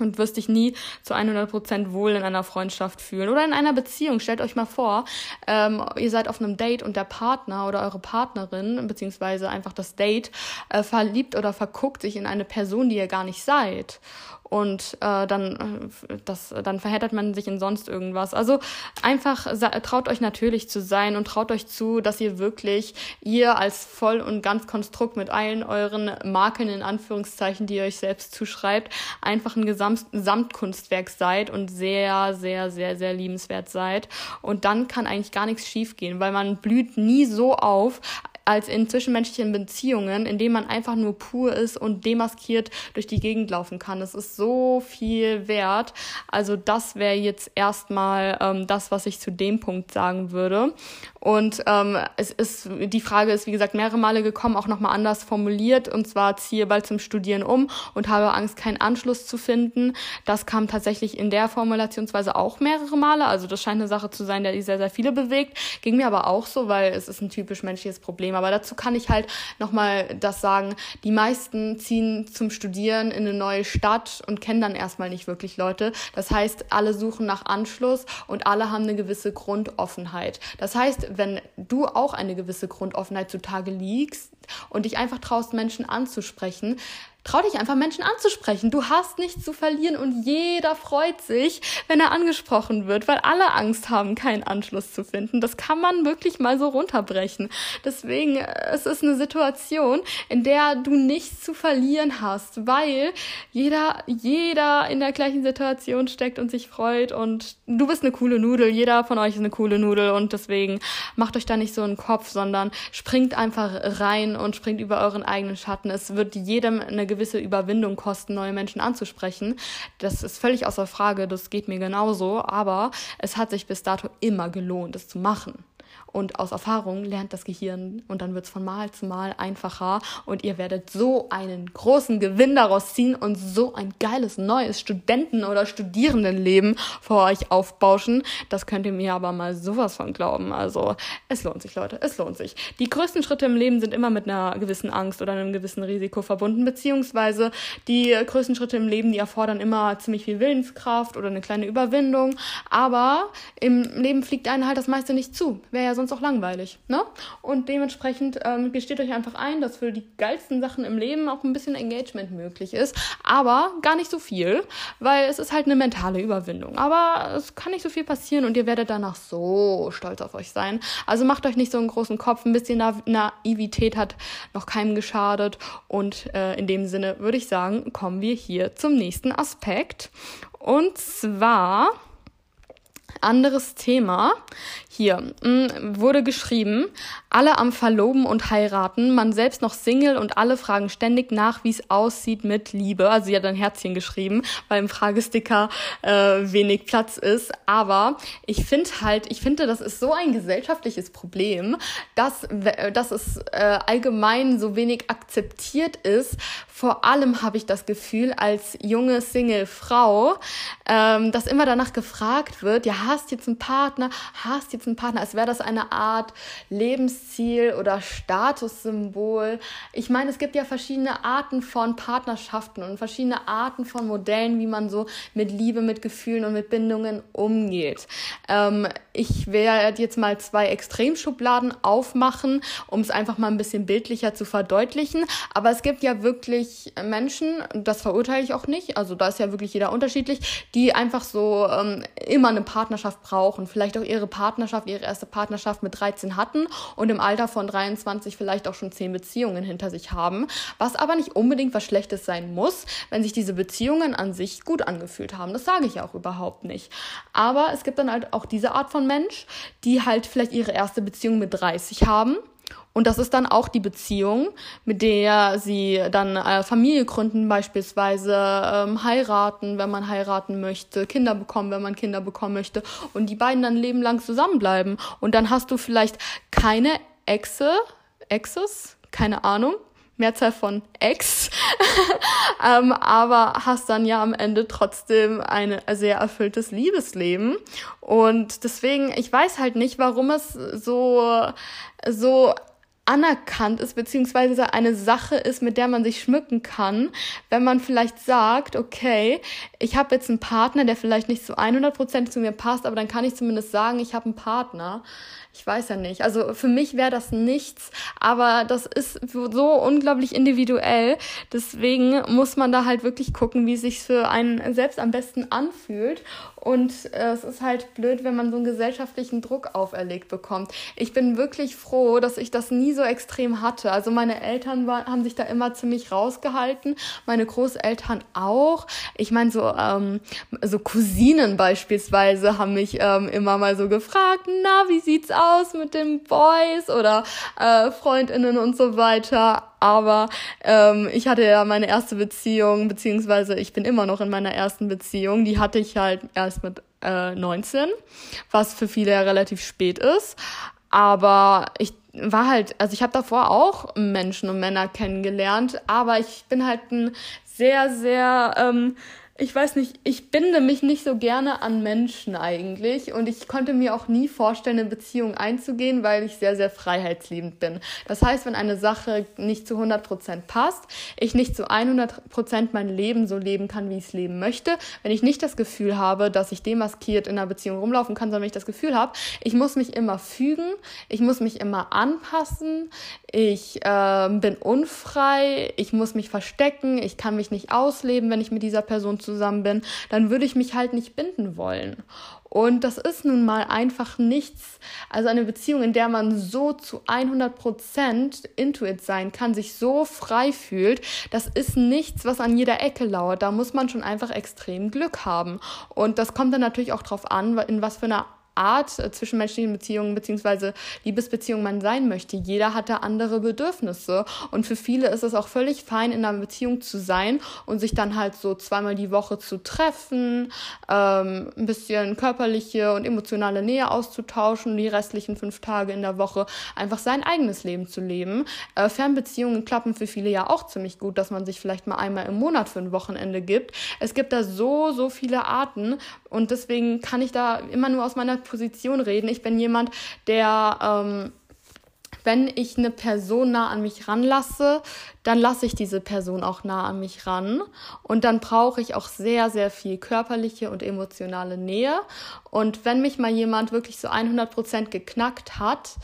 und wirst dich nie zu 100% wohl in einer Freundschaft fühlen oder in einer Beziehung. Stellt euch mal vor, ähm, ihr seid auf einem Date und der Partner oder eure Partnerin, beziehungsweise einfach das Date, äh, verliebt oder verguckt sich in eine Person, die ihr gar nicht seid und äh, dann, äh, das, dann verheddert man sich in sonst irgendwas. Also einfach traut euch natürlich zu sein und traut euch zu, dass ihr wirklich ihr als voll und ganz Konstrukt mit allen euren Marken in Anführungszeichen, die ihr euch selbst zuschreibt, einfach ein Gesamt Gesamtkunstwerk seid und sehr, sehr, sehr, sehr liebenswert seid. Und dann kann eigentlich gar nichts schiefgehen, weil man blüht nie so auf, als in zwischenmenschlichen Beziehungen, in denen man einfach nur pur ist und demaskiert durch die Gegend laufen kann. Es ist so viel wert. Also das wäre jetzt erstmal ähm, das, was ich zu dem Punkt sagen würde. Und ähm, es ist, die Frage ist, wie gesagt, mehrere Male gekommen, auch nochmal anders formuliert. Und zwar ziehe bald zum Studieren um und habe Angst, keinen Anschluss zu finden. Das kam tatsächlich in der Formulationsweise auch mehrere Male. Also das scheint eine Sache zu sein, die sehr, sehr viele bewegt. Ging mir aber auch so, weil es ist ein typisch menschliches Problem. Aber dazu kann ich halt nochmal das sagen. Die meisten ziehen zum Studieren in eine neue Stadt und kennen dann erstmal nicht wirklich Leute. Das heißt, alle suchen nach Anschluss und alle haben eine gewisse Grundoffenheit. Das heißt, wenn du auch eine gewisse Grundoffenheit zutage liegst und dich einfach traust, Menschen anzusprechen, Trau dich einfach Menschen anzusprechen. Du hast nichts zu verlieren und jeder freut sich, wenn er angesprochen wird, weil alle Angst haben, keinen Anschluss zu finden. Das kann man wirklich mal so runterbrechen. Deswegen, es ist eine Situation, in der du nichts zu verlieren hast, weil jeder, jeder in der gleichen Situation steckt und sich freut und du bist eine coole Nudel. Jeder von euch ist eine coole Nudel und deswegen macht euch da nicht so einen Kopf, sondern springt einfach rein und springt über euren eigenen Schatten. Es wird jedem eine gewisse Überwindung kosten, neue Menschen anzusprechen. Das ist völlig außer Frage, das geht mir genauso, aber es hat sich bis dato immer gelohnt, es zu machen. Und aus Erfahrung lernt das Gehirn und dann wird es von Mal zu Mal einfacher und ihr werdet so einen großen Gewinn daraus ziehen und so ein geiles neues Studenten- oder Studierendenleben vor euch aufbauschen. Das könnt ihr mir aber mal sowas von glauben. Also es lohnt sich, Leute, es lohnt sich. Die größten Schritte im Leben sind immer mit einer gewissen Angst oder einem gewissen Risiko verbunden, beziehungsweise die größten Schritte im Leben, die erfordern immer ziemlich viel Willenskraft oder eine kleine Überwindung. Aber im Leben fliegt einem halt das meiste nicht zu. Wäre ja sonst auch langweilig. Ne? Und dementsprechend ähm, gesteht euch einfach ein, dass für die geilsten Sachen im Leben auch ein bisschen Engagement möglich ist. Aber gar nicht so viel, weil es ist halt eine mentale Überwindung. Aber es kann nicht so viel passieren und ihr werdet danach so stolz auf euch sein. Also macht euch nicht so einen großen Kopf. Ein bisschen Na Naivität hat noch keinem geschadet. Und äh, in dem Sinne würde ich sagen, kommen wir hier zum nächsten Aspekt. Und zwar anderes Thema. Hier mm, wurde geschrieben, alle am Verloben und heiraten, man selbst noch Single und alle fragen ständig nach, wie es aussieht mit Liebe. Also sie hat ein Herzchen geschrieben, weil im Fragesticker äh, wenig Platz ist. Aber ich finde halt, ich finde, das ist so ein gesellschaftliches Problem, dass, dass es äh, allgemein so wenig akzeptiert ist. Vor allem habe ich das Gefühl, als junge Single-Frau, ähm, dass immer danach gefragt wird, ja, hast jetzt einen Partner, hast jetzt einen Partner, als wäre das eine Art Lebensziel oder Statussymbol. Ich meine, es gibt ja verschiedene Arten von Partnerschaften und verschiedene Arten von Modellen, wie man so mit Liebe, mit Gefühlen und mit Bindungen umgeht. Ähm, ich werde jetzt mal zwei Extremschubladen aufmachen, um es einfach mal ein bisschen bildlicher zu verdeutlichen. Aber es gibt ja wirklich Menschen, das verurteile ich auch nicht, also da ist ja wirklich jeder unterschiedlich, die einfach so ähm, immer eine Partnerschaft brauchen, vielleicht auch ihre Partnerschaft, ihre erste Partnerschaft mit 13 hatten und im Alter von 23 vielleicht auch schon 10 Beziehungen hinter sich haben, was aber nicht unbedingt was Schlechtes sein muss, wenn sich diese Beziehungen an sich gut angefühlt haben. Das sage ich auch überhaupt nicht. Aber es gibt dann halt auch diese Art von Mensch, die halt vielleicht ihre erste Beziehung mit 30 haben. Und das ist dann auch die Beziehung, mit der sie dann äh, Familie gründen, beispielsweise ähm, heiraten, wenn man heiraten möchte, Kinder bekommen, wenn man Kinder bekommen möchte. Und die beiden dann lebenlang zusammenbleiben. Und dann hast du vielleicht keine Exe, Exes, keine Ahnung, Mehrzahl von Ex, (laughs) ähm, aber hast dann ja am Ende trotzdem ein sehr erfülltes Liebesleben. Und deswegen, ich weiß halt nicht, warum es so, so anerkannt ist, beziehungsweise eine Sache ist, mit der man sich schmücken kann, wenn man vielleicht sagt, okay, ich habe jetzt einen Partner, der vielleicht nicht zu 100% zu mir passt, aber dann kann ich zumindest sagen, ich habe einen Partner ich weiß ja nicht. Also für mich wäre das nichts, aber das ist so unglaublich individuell. Deswegen muss man da halt wirklich gucken, wie sich für einen selbst am besten anfühlt. Und äh, es ist halt blöd, wenn man so einen gesellschaftlichen Druck auferlegt bekommt. Ich bin wirklich froh, dass ich das nie so extrem hatte. Also meine Eltern war, haben sich da immer ziemlich rausgehalten, meine Großeltern auch. Ich meine, so, ähm, so Cousinen beispielsweise haben mich ähm, immer mal so gefragt, na, wie sieht's aus? Aus mit den Boys oder äh, Freundinnen und so weiter. Aber ähm, ich hatte ja meine erste Beziehung, beziehungsweise ich bin immer noch in meiner ersten Beziehung. Die hatte ich halt erst mit äh, 19, was für viele ja relativ spät ist. Aber ich war halt, also ich habe davor auch Menschen und Männer kennengelernt, aber ich bin halt ein sehr, sehr ähm, ich weiß nicht, ich binde mich nicht so gerne an Menschen eigentlich und ich konnte mir auch nie vorstellen, eine Beziehung einzugehen, weil ich sehr, sehr freiheitsliebend bin. Das heißt, wenn eine Sache nicht zu 100 Prozent passt, ich nicht zu 100 Prozent mein Leben so leben kann, wie ich es leben möchte, wenn ich nicht das Gefühl habe, dass ich demaskiert in einer Beziehung rumlaufen kann, sondern wenn ich das Gefühl habe, ich muss mich immer fügen, ich muss mich immer anpassen, ich äh, bin unfrei, ich muss mich verstecken, ich kann mich nicht ausleben, wenn ich mit dieser Person zusammen bin, dann würde ich mich halt nicht binden wollen. Und das ist nun mal einfach nichts, also eine Beziehung, in der man so zu 100 Prozent intuit sein kann, sich so frei fühlt, das ist nichts, was an jeder Ecke lauert. Da muss man schon einfach extrem Glück haben. Und das kommt dann natürlich auch drauf an, in was für einer Art äh, zwischenmenschlichen Beziehungen beziehungsweise Liebesbeziehungen man sein möchte. Jeder hat da andere Bedürfnisse und für viele ist es auch völlig fein, in einer Beziehung zu sein und sich dann halt so zweimal die Woche zu treffen, ähm, ein bisschen körperliche und emotionale Nähe auszutauschen, die restlichen fünf Tage in der Woche einfach sein eigenes Leben zu leben. Äh, Fernbeziehungen klappen für viele ja auch ziemlich gut, dass man sich vielleicht mal einmal im Monat für ein Wochenende gibt. Es gibt da so, so viele Arten und deswegen kann ich da immer nur aus meiner Position reden. Ich bin jemand, der ähm, wenn ich eine Person nah an mich ranlasse, dann lasse ich diese Person auch nah an mich ran. Und dann brauche ich auch sehr, sehr viel körperliche und emotionale Nähe. Und wenn mich mal jemand wirklich so 100 Prozent geknackt hat,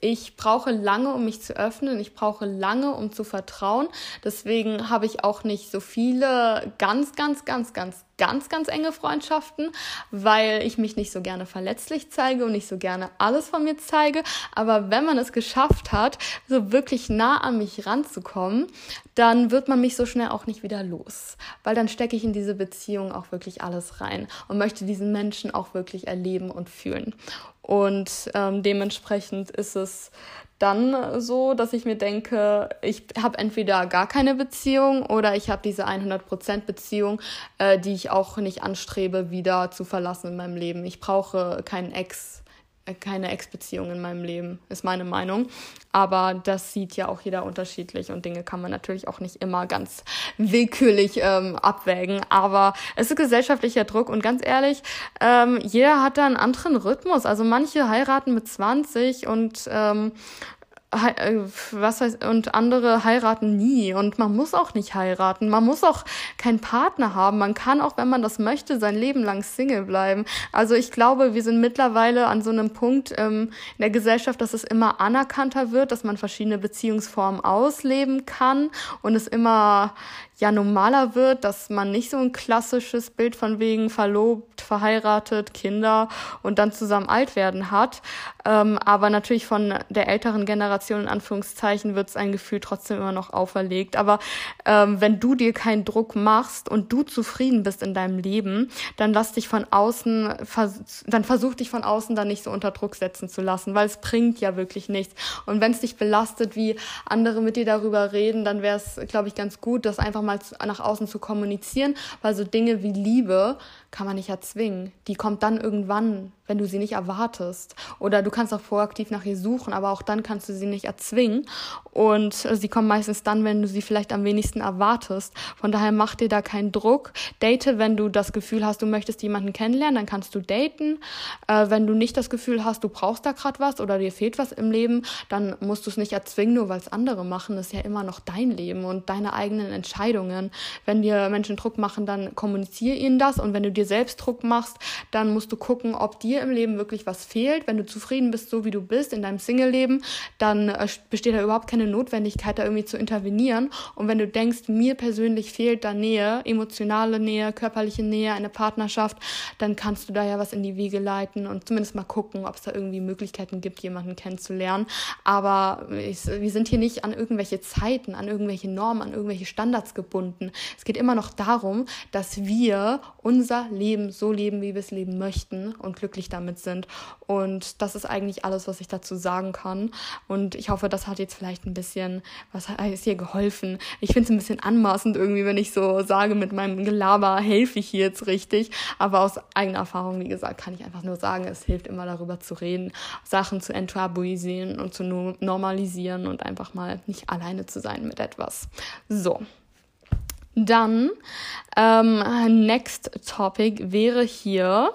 ich brauche lange, um mich zu öffnen. Ich brauche lange, um zu vertrauen. Deswegen habe ich auch nicht so viele ganz, ganz, ganz, ganz, ganz, ganz enge Freundschaften, weil ich mich nicht so gerne verletzlich zeige und nicht so gerne alles von mir zeige. Aber wenn man es geschafft hat, so wirklich nah an mich ranzukommen, dann wird man mich so schnell auch nicht wieder los, weil dann stecke ich in diese Beziehung auch wirklich alles rein und möchte diesen Menschen auch wirklich erleben und fühlen. Und ähm, dementsprechend ist es dann so, dass ich mir denke, ich habe entweder gar keine Beziehung oder ich habe diese 100% Beziehung, äh, die ich auch nicht anstrebe, wieder zu verlassen in meinem Leben. Ich brauche keinen Ex keine Ex-Beziehung in meinem Leben, ist meine Meinung. Aber das sieht ja auch jeder unterschiedlich und Dinge kann man natürlich auch nicht immer ganz willkürlich ähm, abwägen. Aber es ist gesellschaftlicher Druck und ganz ehrlich, ähm, jeder hat da einen anderen Rhythmus. Also manche heiraten mit 20 und ähm, äh, was heißt, und andere heiraten nie. Und man muss auch nicht heiraten. Man muss auch keinen Partner haben. Man kann auch, wenn man das möchte, sein Leben lang Single bleiben. Also ich glaube, wir sind mittlerweile an so einem Punkt ähm, in der Gesellschaft, dass es immer anerkannter wird, dass man verschiedene Beziehungsformen ausleben kann und es immer, ja normaler wird, dass man nicht so ein klassisches Bild von wegen verlobt, verheiratet, Kinder und dann zusammen alt werden hat. Ähm, aber natürlich von der älteren Generation in Anführungszeichen wird es ein Gefühl trotzdem immer noch auferlegt. Aber ähm, wenn du dir keinen Druck machst und du zufrieden bist in deinem Leben, dann lass dich von außen, vers dann versuch dich von außen dann nicht so unter Druck setzen zu lassen, weil es bringt ja wirklich nichts. Und wenn es dich belastet, wie andere mit dir darüber reden, dann wäre es, glaube ich, ganz gut, das einfach mal mal nach außen zu kommunizieren, weil so Dinge wie Liebe kann man nicht erzwingen. Die kommt dann irgendwann, wenn du sie nicht erwartest. Oder du kannst auch proaktiv nach ihr suchen, aber auch dann kannst du sie nicht erzwingen. Und sie kommen meistens dann, wenn du sie vielleicht am wenigsten erwartest. Von daher mach dir da keinen Druck. Date, wenn du das Gefühl hast, du möchtest jemanden kennenlernen, dann kannst du daten. Äh, wenn du nicht das Gefühl hast, du brauchst da gerade was oder dir fehlt was im Leben, dann musst du es nicht erzwingen, nur weil es andere machen. Das ist ja immer noch dein Leben und deine eigenen Entscheidungen. Wenn dir Menschen Druck machen, dann kommuniziere ihnen das. Und wenn du dir selbst Druck machst, dann musst du gucken, ob dir im Leben wirklich was fehlt. Wenn du zufrieden bist, so wie du bist, in deinem Single-Leben, dann äh, besteht da überhaupt keine Notwendigkeit, da irgendwie zu intervenieren. Und wenn du denkst, mir persönlich fehlt da Nähe, emotionale Nähe, körperliche Nähe, eine Partnerschaft, dann kannst du da ja was in die Wege leiten und zumindest mal gucken, ob es da irgendwie Möglichkeiten gibt, jemanden kennenzulernen. Aber ich, wir sind hier nicht an irgendwelche Zeiten, an irgendwelche Normen, an irgendwelche Standards gebunden. Es geht immer noch darum, dass wir unser Leben so leben, wie wir es leben möchten und glücklich damit sind. Und das ist eigentlich alles, was ich dazu sagen kann. Und ich hoffe, das hat jetzt vielleicht ein bisschen, was ist hier geholfen. Ich finde es ein bisschen anmaßend irgendwie, wenn ich so sage, mit meinem Gelaber helfe ich hier jetzt richtig. Aber aus eigener Erfahrung, wie gesagt, kann ich einfach nur sagen, es hilft immer darüber zu reden, Sachen zu enttabuisieren und zu normalisieren und einfach mal nicht alleine zu sein mit etwas. So. Dann, ähm, next topic wäre hier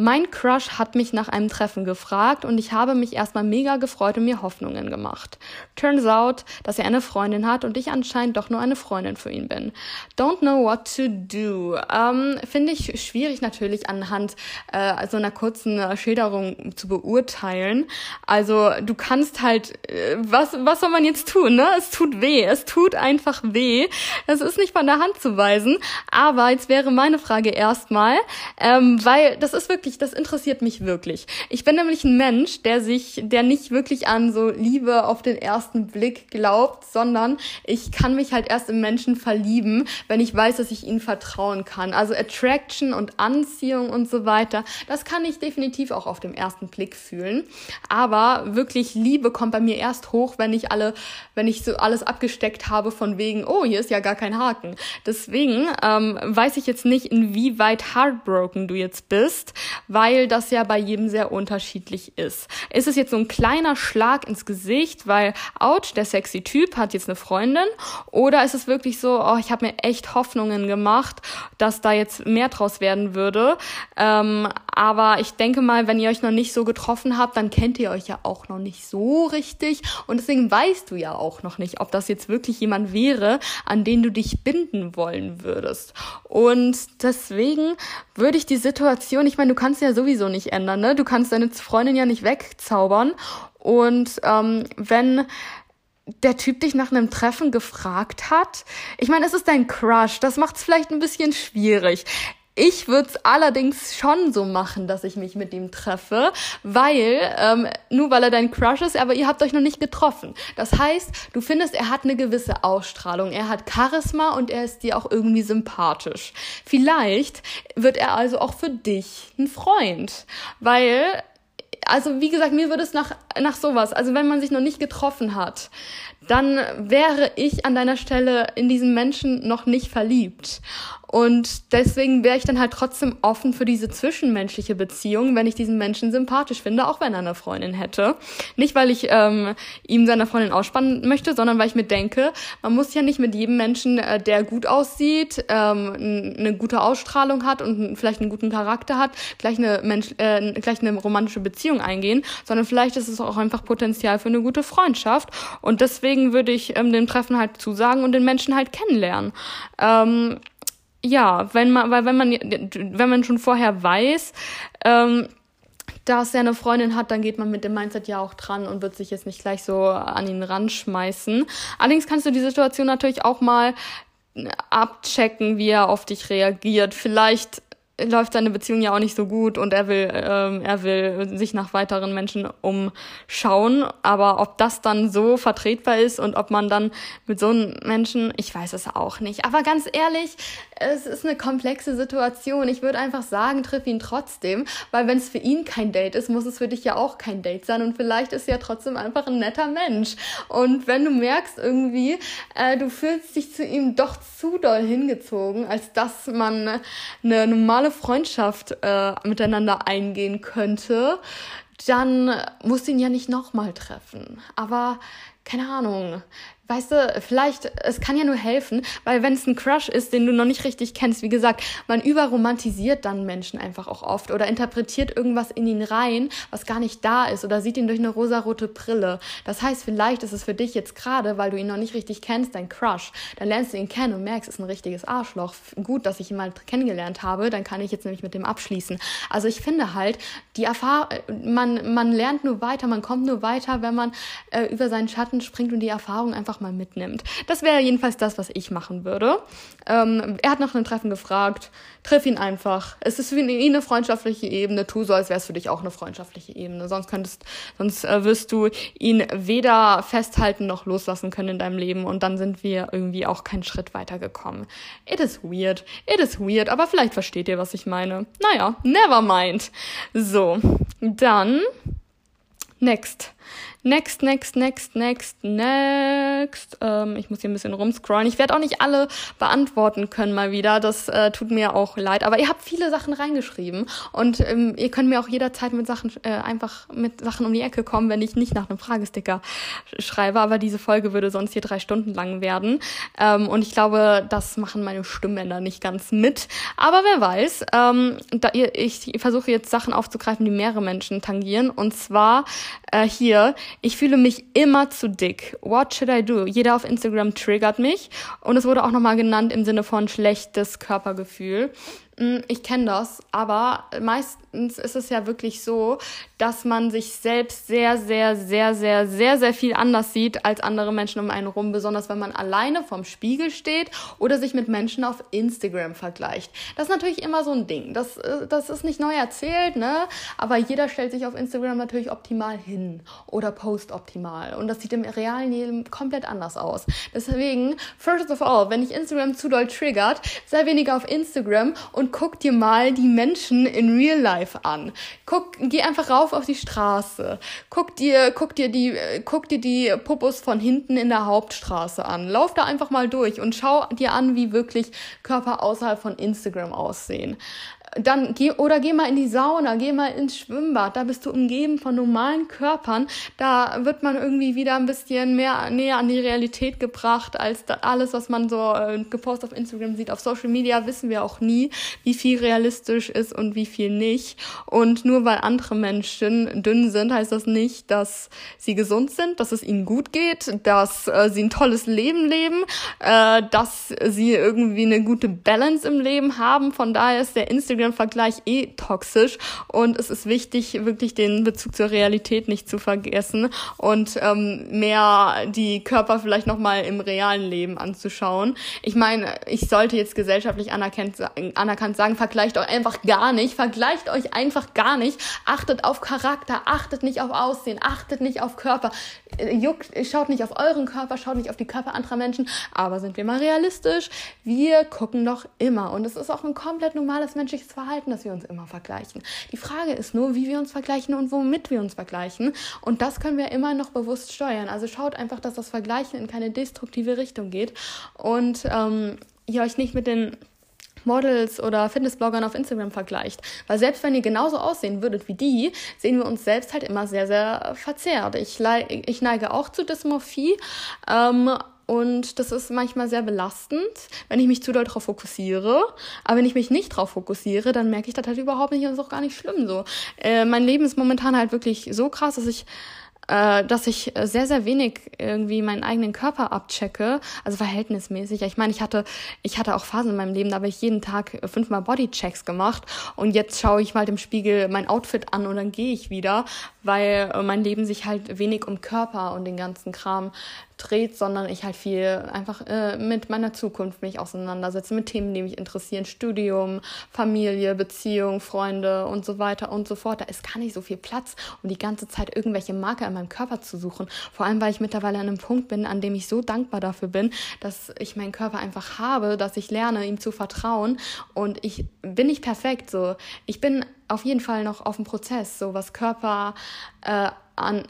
mein Crush hat mich nach einem Treffen gefragt und ich habe mich erstmal mega gefreut und mir Hoffnungen gemacht. Turns out, dass er eine Freundin hat und ich anscheinend doch nur eine Freundin für ihn bin. Don't know what to do. Ähm, Finde ich schwierig natürlich anhand äh, so einer kurzen Schilderung zu beurteilen. Also du kannst halt, äh, was, was soll man jetzt tun? Ne? Es tut weh. Es tut einfach weh. Es ist nicht von der Hand zu weisen. Aber jetzt wäre meine Frage erstmal, ähm, weil das ist wirklich das interessiert mich wirklich. Ich bin nämlich ein Mensch, der sich, der nicht wirklich an so Liebe auf den ersten Blick glaubt, sondern ich kann mich halt erst im Menschen verlieben, wenn ich weiß, dass ich ihnen vertrauen kann. Also Attraction und Anziehung und so weiter, das kann ich definitiv auch auf dem ersten Blick fühlen. Aber wirklich Liebe kommt bei mir erst hoch, wenn ich alle, wenn ich so alles abgesteckt habe von wegen, oh, hier ist ja gar kein Haken. Deswegen ähm, weiß ich jetzt nicht, inwieweit heartbroken du jetzt bist, weil das ja bei jedem sehr unterschiedlich ist. Ist es jetzt so ein kleiner Schlag ins Gesicht, weil, ouch, der sexy Typ hat jetzt eine Freundin? Oder ist es wirklich so, oh, ich habe mir echt Hoffnungen gemacht, dass da jetzt mehr draus werden würde? Ähm, aber ich denke mal, wenn ihr euch noch nicht so getroffen habt, dann kennt ihr euch ja auch noch nicht so richtig. Und deswegen weißt du ja auch noch nicht, ob das jetzt wirklich jemand wäre, an den du dich binden wollen würdest. Und deswegen würde ich die Situation, ich meine, du kannst ja sowieso nicht ändern, ne? Du kannst deine Freundin ja nicht wegzaubern. Und ähm, wenn der Typ dich nach einem Treffen gefragt hat. Ich meine, es ist dein Crush, das macht es vielleicht ein bisschen schwierig. Ich würde es allerdings schon so machen, dass ich mich mit ihm treffe, weil, ähm, nur weil er dein Crush ist, aber ihr habt euch noch nicht getroffen. Das heißt, du findest, er hat eine gewisse Ausstrahlung, er hat Charisma und er ist dir auch irgendwie sympathisch. Vielleicht wird er also auch für dich ein Freund, weil also wie gesagt, mir würde es nach, nach sowas, also wenn man sich noch nicht getroffen hat, dann wäre ich an deiner Stelle in diesen Menschen noch nicht verliebt. Und deswegen wäre ich dann halt trotzdem offen für diese zwischenmenschliche Beziehung, wenn ich diesen Menschen sympathisch finde, auch wenn er eine Freundin hätte. Nicht, weil ich ähm, ihm seiner Freundin ausspannen möchte, sondern weil ich mir denke, man muss ja nicht mit jedem Menschen, äh, der gut aussieht, ähm, eine gute Ausstrahlung hat und vielleicht einen guten Charakter hat, gleich eine, Mensch, äh, gleich eine romantische Beziehung eingehen, sondern vielleicht ist es auch einfach Potenzial für eine gute Freundschaft. Und deswegen würde ich ähm, dem Treffen halt zusagen und den Menschen halt kennenlernen. Ähm, ja, wenn man, weil wenn man, wenn man schon vorher weiß, ähm, dass er eine Freundin hat, dann geht man mit dem Mindset ja auch dran und wird sich jetzt nicht gleich so an ihn ranschmeißen. Allerdings kannst du die Situation natürlich auch mal abchecken, wie er auf dich reagiert. Vielleicht läuft seine Beziehung ja auch nicht so gut und er will, ähm, er will sich nach weiteren Menschen umschauen. Aber ob das dann so vertretbar ist und ob man dann mit so einem Menschen, ich weiß es auch nicht. Aber ganz ehrlich, es ist eine komplexe Situation. Ich würde einfach sagen, triff ihn trotzdem, weil wenn es für ihn kein Date ist, muss es für dich ja auch kein Date sein und vielleicht ist er ja trotzdem einfach ein netter Mensch. Und wenn du merkst irgendwie, äh, du fühlst dich zu ihm doch zu doll hingezogen, als dass man eine normale normale Freundschaft äh, miteinander eingehen könnte, dann musst du ihn ja nicht nochmal treffen. Aber keine Ahnung, weißt du, vielleicht, es kann ja nur helfen, weil wenn es ein Crush ist, den du noch nicht richtig kennst, wie gesagt, man überromantisiert dann Menschen einfach auch oft oder interpretiert irgendwas in ihn rein, was gar nicht da ist oder sieht ihn durch eine rosarote Brille. Das heißt, vielleicht ist es für dich jetzt gerade, weil du ihn noch nicht richtig kennst, dein Crush. Dann lernst du ihn kennen und merkst, es ist ein richtiges Arschloch. Gut, dass ich ihn mal kennengelernt habe, dann kann ich jetzt nämlich mit dem abschließen. Also ich finde halt, die Erfahrung, man, man lernt nur weiter, man kommt nur weiter, wenn man äh, über seinen Schatten springt und die Erfahrung einfach einfach mal mitnimmt. Das wäre jedenfalls das, was ich machen würde. Ähm, er hat nach einem Treffen gefragt, triff ihn einfach. Es ist für ihn eine freundschaftliche Ebene, tu so, als wäre es für dich auch eine freundschaftliche Ebene. Sonst könntest, sonst äh, wirst du ihn weder festhalten noch loslassen können in deinem Leben und dann sind wir irgendwie auch keinen Schritt weiter gekommen. It is weird. It is weird, aber vielleicht versteht ihr, was ich meine. Naja, never mind. So, dann next. Next, next, next, next, next. Ähm, ich muss hier ein bisschen rumscrollen. Ich werde auch nicht alle beantworten können mal wieder. Das äh, tut mir auch leid. Aber ihr habt viele Sachen reingeschrieben und ähm, ihr könnt mir auch jederzeit mit Sachen äh, einfach mit Sachen um die Ecke kommen, wenn ich nicht nach einem Fragesticker schreibe. Aber diese Folge würde sonst hier drei Stunden lang werden. Ähm, und ich glaube, das machen meine Stimmbänder nicht ganz mit. Aber wer weiß. Ähm, da, ich versuche jetzt Sachen aufzugreifen, die mehrere Menschen tangieren. Und zwar äh, hier ich fühle mich immer zu dick. What should I do? Jeder auf Instagram triggert mich und es wurde auch nochmal genannt im Sinne von schlechtes Körpergefühl. Hm, ich kenne das, aber meistens ist es ja wirklich so, dass man sich selbst sehr, sehr, sehr, sehr, sehr, sehr viel anders sieht als andere Menschen um einen rum, besonders wenn man alleine vorm Spiegel steht oder sich mit Menschen auf Instagram vergleicht. Das ist natürlich immer so ein Ding. Das, äh, das ist nicht neu erzählt, ne? Aber jeder stellt sich auf Instagram natürlich optimal hin oder post optimal. Und das sieht im realen Leben komplett anders aus. Deswegen, first of all, wenn dich Instagram zu doll triggert, sei weniger auf Instagram und guck dir mal die Menschen in real life an. Guck, geh einfach rauf auf die Straße. Guck dir, guck dir die, guck dir die Popos von hinten in der Hauptstraße an. Lauf da einfach mal durch und schau dir an, wie wirklich Körper außerhalb von Instagram aussehen dann geh oder geh mal in die Sauna, geh mal ins Schwimmbad, da bist du umgeben von normalen Körpern, da wird man irgendwie wieder ein bisschen mehr näher an die Realität gebracht als alles, was man so äh, gepostet auf Instagram sieht. Auf Social Media wissen wir auch nie, wie viel realistisch ist und wie viel nicht. Und nur weil andere Menschen dünn sind, heißt das nicht, dass sie gesund sind, dass es ihnen gut geht, dass äh, sie ein tolles Leben leben, äh, dass sie irgendwie eine gute Balance im Leben haben. Von daher ist der Instagram Instagram-Vergleich eh toxisch. Und es ist wichtig, wirklich den Bezug zur Realität nicht zu vergessen und ähm, mehr die Körper vielleicht nochmal im realen Leben anzuschauen. Ich meine, ich sollte jetzt gesellschaftlich anerkannt, anerkannt sagen, vergleicht euch einfach gar nicht, vergleicht euch einfach gar nicht, achtet auf Charakter, achtet nicht auf Aussehen, achtet nicht auf Körper, äh, juckt, schaut nicht auf euren Körper, schaut nicht auf die Körper anderer Menschen, aber sind wir mal realistisch, wir gucken doch immer. Und es ist auch ein komplett normales menschliches menschliches Verhalten, dass wir uns immer vergleichen. Die Frage ist nur, wie wir uns vergleichen und womit wir uns vergleichen. Und das können wir immer noch bewusst steuern. Also schaut einfach, dass das Vergleichen in keine destruktive Richtung geht und ähm, ihr euch nicht mit den Models oder Fitnessbloggern auf Instagram vergleicht. Weil selbst wenn ihr genauso aussehen würdet wie die, sehen wir uns selbst halt immer sehr, sehr verzerrt. Ich, ich neige auch zu Dysmorphie. Ähm, und das ist manchmal sehr belastend, wenn ich mich zu doll darauf fokussiere. Aber wenn ich mich nicht darauf fokussiere, dann merke ich das halt überhaupt nicht und ist auch gar nicht schlimm so. Äh, mein Leben ist momentan halt wirklich so krass, dass ich äh, dass ich sehr, sehr wenig irgendwie meinen eigenen Körper abchecke, also verhältnismäßig. Ich meine, ich hatte, ich hatte auch Phasen in meinem Leben, da habe ich jeden Tag fünfmal Bodychecks gemacht und jetzt schaue ich mal im Spiegel mein Outfit an und dann gehe ich wieder, weil äh, mein Leben sich halt wenig um Körper und den ganzen Kram dreht, sondern ich halt viel einfach äh, mit meiner Zukunft mich auseinandersetze, mit Themen, die mich interessieren, Studium, Familie, Beziehung, Freunde und so weiter und so fort. Da ist gar nicht so viel Platz, um die ganze Zeit irgendwelche Marker in meinem Körper zu suchen. Vor allem, weil ich mittlerweile an einem Punkt bin, an dem ich so dankbar dafür bin, dass ich meinen Körper einfach habe, dass ich lerne, ihm zu vertrauen und ich bin nicht perfekt so. Ich bin auf jeden Fall noch auf dem Prozess, so was Körper äh, an,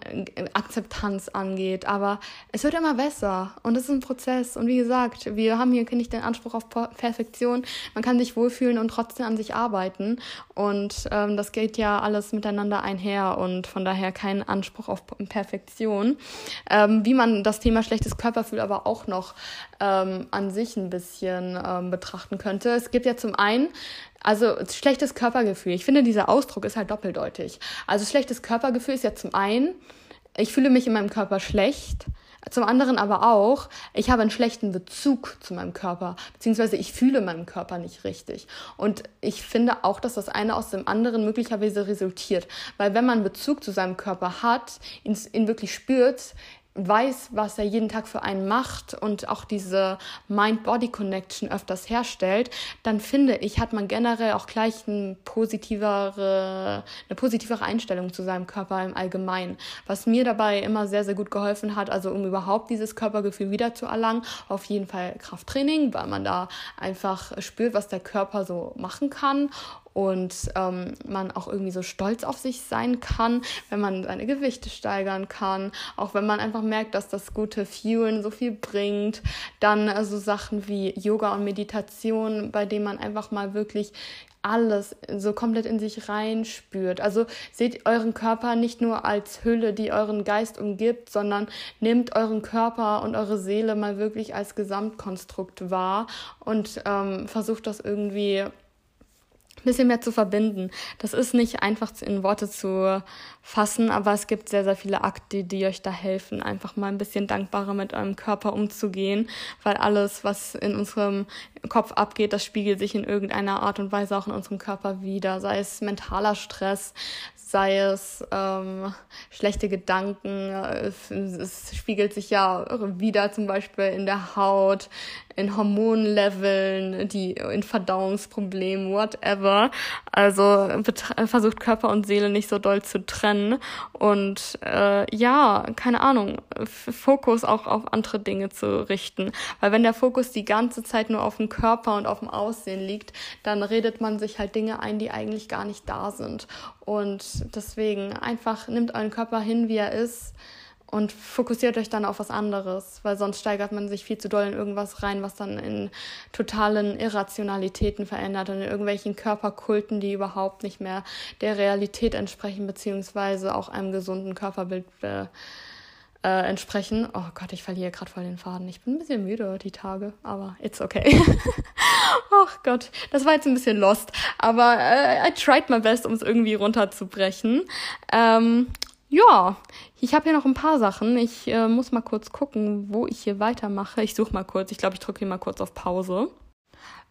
Akzeptanz angeht. Aber es wird immer besser und es ist ein Prozess. Und wie gesagt, wir haben hier nicht den Anspruch auf Perfektion. Man kann sich wohlfühlen und trotzdem an sich arbeiten. Und ähm, das geht ja alles miteinander einher und von daher kein Anspruch auf Perfektion. Ähm, wie man das Thema schlechtes Körpergefühl aber auch noch ähm, an sich ein bisschen ähm, betrachten könnte. Es gibt ja zum einen also schlechtes Körpergefühl. Ich finde, dieser Ausdruck ist halt doppeldeutig. Also schlechtes Körpergefühl ist ja zum einen, ich fühle mich in meinem Körper schlecht. Zum anderen aber auch, ich habe einen schlechten Bezug zu meinem Körper, beziehungsweise ich fühle meinen Körper nicht richtig. Und ich finde auch, dass das eine aus dem anderen möglicherweise resultiert. Weil wenn man Bezug zu seinem Körper hat, ihn, ihn wirklich spürt, weiß, was er jeden Tag für einen macht und auch diese Mind-Body-Connection öfters herstellt, dann finde ich, hat man generell auch gleich eine positivere, eine positivere Einstellung zu seinem Körper im Allgemeinen. Was mir dabei immer sehr, sehr gut geholfen hat, also um überhaupt dieses Körpergefühl wieder zu erlangen, auf jeden Fall Krafttraining, weil man da einfach spürt, was der Körper so machen kann und ähm, man auch irgendwie so stolz auf sich sein kann, wenn man seine Gewichte steigern kann, auch wenn man einfach merkt, dass das gute Fuelen so viel bringt, dann äh, so Sachen wie Yoga und Meditation, bei denen man einfach mal wirklich alles so komplett in sich reinspürt. Also seht euren Körper nicht nur als Hülle, die euren Geist umgibt, sondern nehmt euren Körper und eure Seele mal wirklich als Gesamtkonstrukt wahr und ähm, versucht das irgendwie bisschen mehr zu verbinden. Das ist nicht einfach in Worte zu fassen, aber es gibt sehr, sehr viele Akte, die euch da helfen, einfach mal ein bisschen dankbarer mit eurem Körper umzugehen, weil alles, was in unserem Kopf abgeht, das spiegelt sich in irgendeiner Art und Weise auch in unserem Körper wieder, sei es mentaler Stress, sei es ähm, schlechte Gedanken, es, es spiegelt sich ja wieder zum Beispiel in der Haut, in Hormonleveln, die in Verdauungsproblemen, whatever. Also versucht Körper und Seele nicht so doll zu trennen und äh, ja, keine Ahnung, Fokus auch auf andere Dinge zu richten. Weil wenn der Fokus die ganze Zeit nur auf dem Körper und auf dem Aussehen liegt, dann redet man sich halt Dinge ein, die eigentlich gar nicht da sind. Und deswegen einfach nimmt euren Körper hin, wie er ist und fokussiert euch dann auf was anderes, weil sonst steigert man sich viel zu doll in irgendwas rein, was dann in totalen Irrationalitäten verändert und in irgendwelchen Körperkulten, die überhaupt nicht mehr der Realität entsprechen, beziehungsweise auch einem gesunden Körperbild äh, äh, entsprechen. Oh Gott, ich verliere gerade voll den Faden. Ich bin ein bisschen müde die Tage, aber it's okay. (laughs) Ach Gott, das war jetzt ein bisschen lost, aber äh, I tried my best, um es irgendwie runterzubrechen. Ähm, ja, ich habe hier noch ein paar Sachen. Ich äh, muss mal kurz gucken, wo ich hier weitermache. Ich suche mal kurz. Ich glaube, ich drücke hier mal kurz auf Pause.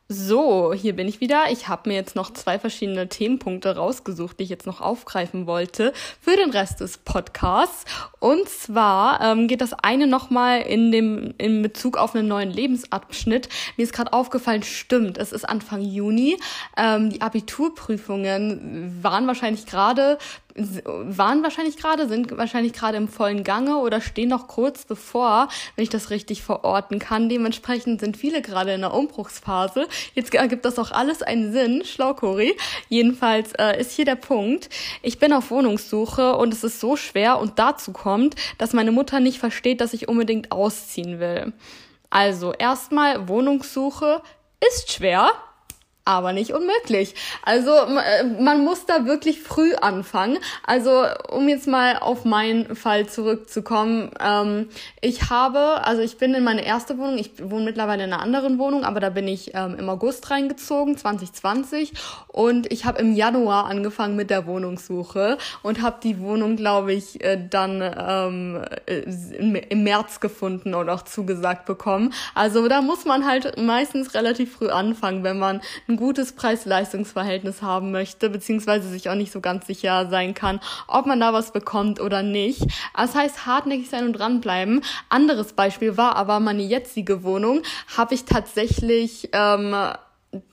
So, hier bin ich wieder. Ich habe mir jetzt noch zwei verschiedene Themenpunkte rausgesucht, die ich jetzt noch aufgreifen wollte für den Rest des Podcasts. Und zwar ähm, geht das eine nochmal in dem in Bezug auf einen neuen Lebensabschnitt. Mir ist gerade aufgefallen, stimmt, es ist Anfang Juni. Ähm, die Abiturprüfungen waren wahrscheinlich gerade waren wahrscheinlich gerade, sind wahrscheinlich gerade im vollen Gange oder stehen noch kurz bevor, wenn ich das richtig verorten kann. Dementsprechend sind viele gerade in der Umbruchsphase. Jetzt ergibt das auch alles einen Sinn, schlau Cori. Jedenfalls äh, ist hier der Punkt. Ich bin auf Wohnungssuche und es ist so schwer und dazu kommt, dass meine Mutter nicht versteht, dass ich unbedingt ausziehen will. Also erstmal Wohnungssuche ist schwer, aber nicht unmöglich. Also äh, man muss da wirklich früh anfangen. Also um jetzt mal auf meinen Fall zurückzukommen, ähm, ich habe, also ich bin in meine erste Wohnung, ich wohne mittlerweile in einer anderen Wohnung, aber da bin ich ähm, im August reingezogen, 2020 und ich habe im Januar angefangen mit der Wohnungssuche und habe die Wohnung, glaube ich, äh, dann ähm, äh, im März gefunden und auch zugesagt bekommen. Also da muss man halt meistens relativ früh anfangen, wenn man ein gutes Preis-Leistungs-Verhältnis haben möchte, beziehungsweise sich auch nicht so ganz sicher sein kann, ob man da was bekommt oder nicht. Das heißt, hartnäckig sein und dranbleiben. Anderes Beispiel war aber meine jetzige Wohnung, habe ich tatsächlich ähm,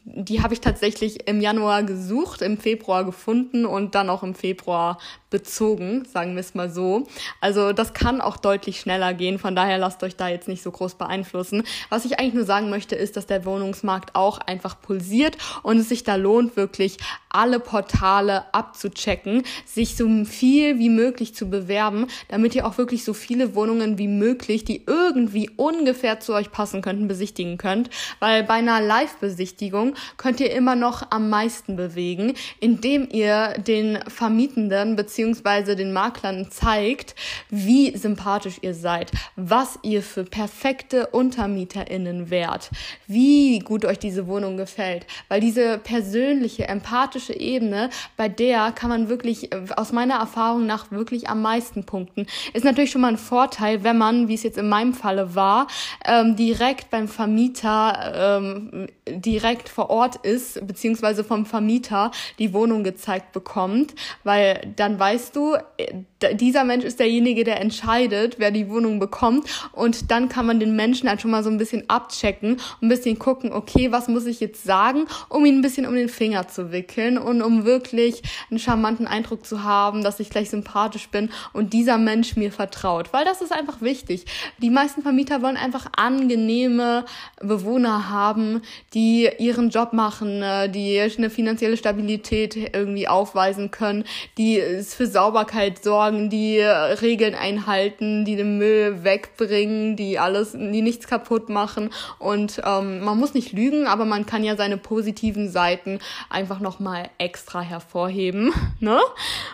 die habe ich tatsächlich im Januar gesucht, im Februar gefunden und dann auch im Februar bezogen, sagen wir es mal so. Also das kann auch deutlich schneller gehen, von daher lasst euch da jetzt nicht so groß beeinflussen. Was ich eigentlich nur sagen möchte, ist, dass der Wohnungsmarkt auch einfach pulsiert und es sich da lohnt, wirklich alle Portale abzuchecken, sich so viel wie möglich zu bewerben, damit ihr auch wirklich so viele Wohnungen wie möglich, die irgendwie ungefähr zu euch passen könnten, besichtigen könnt. Weil bei einer Live-Besichtigung könnt ihr immer noch am meisten bewegen, indem ihr den Vermietenden bzw beziehungsweise den Maklern zeigt, wie sympathisch ihr seid, was ihr für perfekte UntermieterInnen wärt, wie gut euch diese Wohnung gefällt. Weil diese persönliche, empathische Ebene, bei der kann man wirklich äh, aus meiner Erfahrung nach wirklich am meisten punkten. Ist natürlich schon mal ein Vorteil, wenn man, wie es jetzt in meinem Falle war, ähm, direkt beim Vermieter ähm, direkt vor Ort ist, beziehungsweise vom Vermieter die Wohnung gezeigt bekommt, weil dann weiß weißt du, äh, dieser Mensch ist derjenige, der entscheidet, wer die Wohnung bekommt. Und dann kann man den Menschen halt schon mal so ein bisschen abchecken ein bisschen gucken, okay, was muss ich jetzt sagen, um ihn ein bisschen um den Finger zu wickeln und um wirklich einen charmanten Eindruck zu haben, dass ich gleich sympathisch bin und dieser Mensch mir vertraut. Weil das ist einfach wichtig. Die meisten Vermieter wollen einfach angenehme Bewohner haben, die ihren Job machen, äh, die eine finanzielle Stabilität irgendwie aufweisen können, die es für Sauberkeit sorgen, sozusagen die Regeln einhalten, die den Müll wegbringen, die alles, die nichts kaputt machen. Und ähm, man muss nicht lügen, aber man kann ja seine positiven Seiten einfach nochmal extra hervorheben, (laughs) ne?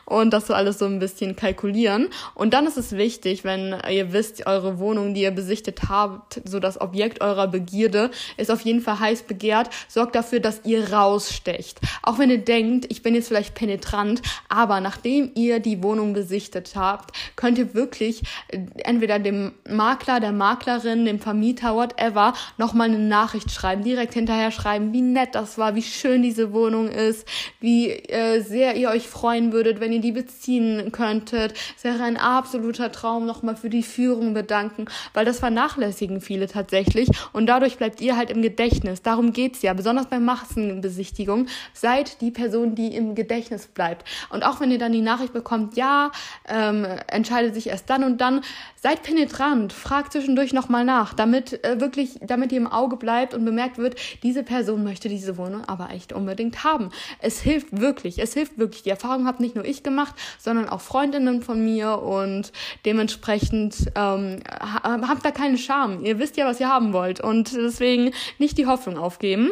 Und das so alles so ein bisschen kalkulieren. Und dann ist es wichtig, wenn ihr wisst, eure Wohnung, die ihr besichtet habt, so das Objekt eurer Begierde ist auf jeden Fall heiß begehrt, sorgt dafür, dass ihr rausstecht. Auch wenn ihr denkt, ich bin jetzt vielleicht penetrant, aber nachdem ihr die Wohnung besichtet habt, könnt ihr wirklich äh, entweder dem Makler, der Maklerin, dem Vermieter, whatever, nochmal eine Nachricht schreiben, direkt hinterher schreiben, wie nett das war, wie schön diese Wohnung ist, wie äh, sehr ihr euch freuen würdet, wenn ihr die beziehen könntet. Es wäre ein absoluter Traum, nochmal für die Führung bedanken, weil das vernachlässigen viele tatsächlich und dadurch bleibt ihr halt im Gedächtnis. Darum geht's ja, besonders bei Massenbesichtigung. Seid die Person, die im Gedächtnis bleibt. Und auch wenn ihr dann die Nachricht bekommt, ja, ähm, entscheidet sich erst dann und dann, seid penetrant, fragt zwischendurch nochmal nach, damit äh, wirklich, damit ihr im Auge bleibt und bemerkt wird, diese Person möchte diese Wohnung aber echt unbedingt haben. Es hilft wirklich, es hilft wirklich. Die Erfahrung habe nicht nur ich gemacht, sondern auch Freundinnen von mir und dementsprechend ähm, habt da keine Scham. Ihr wisst ja, was ihr haben wollt und deswegen nicht die Hoffnung aufgeben.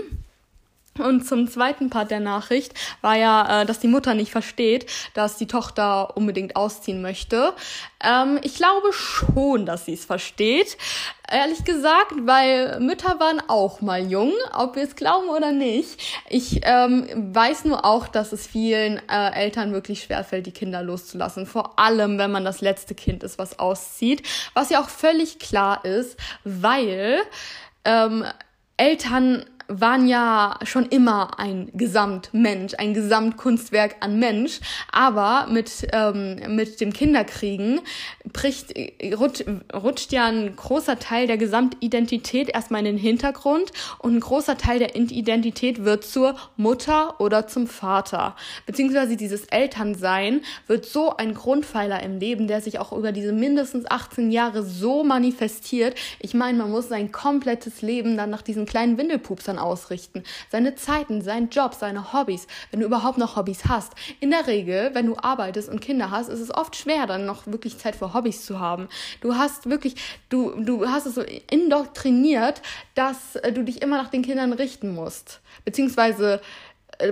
Und zum zweiten Part der Nachricht war ja, äh, dass die Mutter nicht versteht, dass die Tochter unbedingt ausziehen möchte. Ähm, ich glaube schon, dass sie es versteht. Ehrlich gesagt, weil Mütter waren auch mal jung, ob wir es glauben oder nicht. Ich ähm, weiß nur auch, dass es vielen äh, Eltern wirklich schwerfällt, die Kinder loszulassen. Vor allem, wenn man das letzte Kind ist, was auszieht. Was ja auch völlig klar ist, weil ähm, Eltern waren ja schon immer ein Gesamtmensch, ein Gesamtkunstwerk an Mensch, aber mit, ähm, mit dem Kinderkriegen bricht, rutscht, rutscht ja ein großer Teil der Gesamtidentität erstmal in den Hintergrund und ein großer Teil der Identität wird zur Mutter oder zum Vater. Beziehungsweise dieses Elternsein wird so ein Grundpfeiler im Leben, der sich auch über diese mindestens 18 Jahre so manifestiert. Ich meine, man muss sein komplettes Leben dann nach diesen kleinen Windelpupsern ausrichten. Seine Zeiten, sein Job, seine Hobbys, wenn du überhaupt noch Hobbys hast. In der Regel, wenn du arbeitest und Kinder hast, ist es oft schwer, dann noch wirklich Zeit für Hobbys zu haben. Du hast wirklich, du, du hast es so indoktriniert, dass äh, du dich immer nach den Kindern richten musst. Beziehungsweise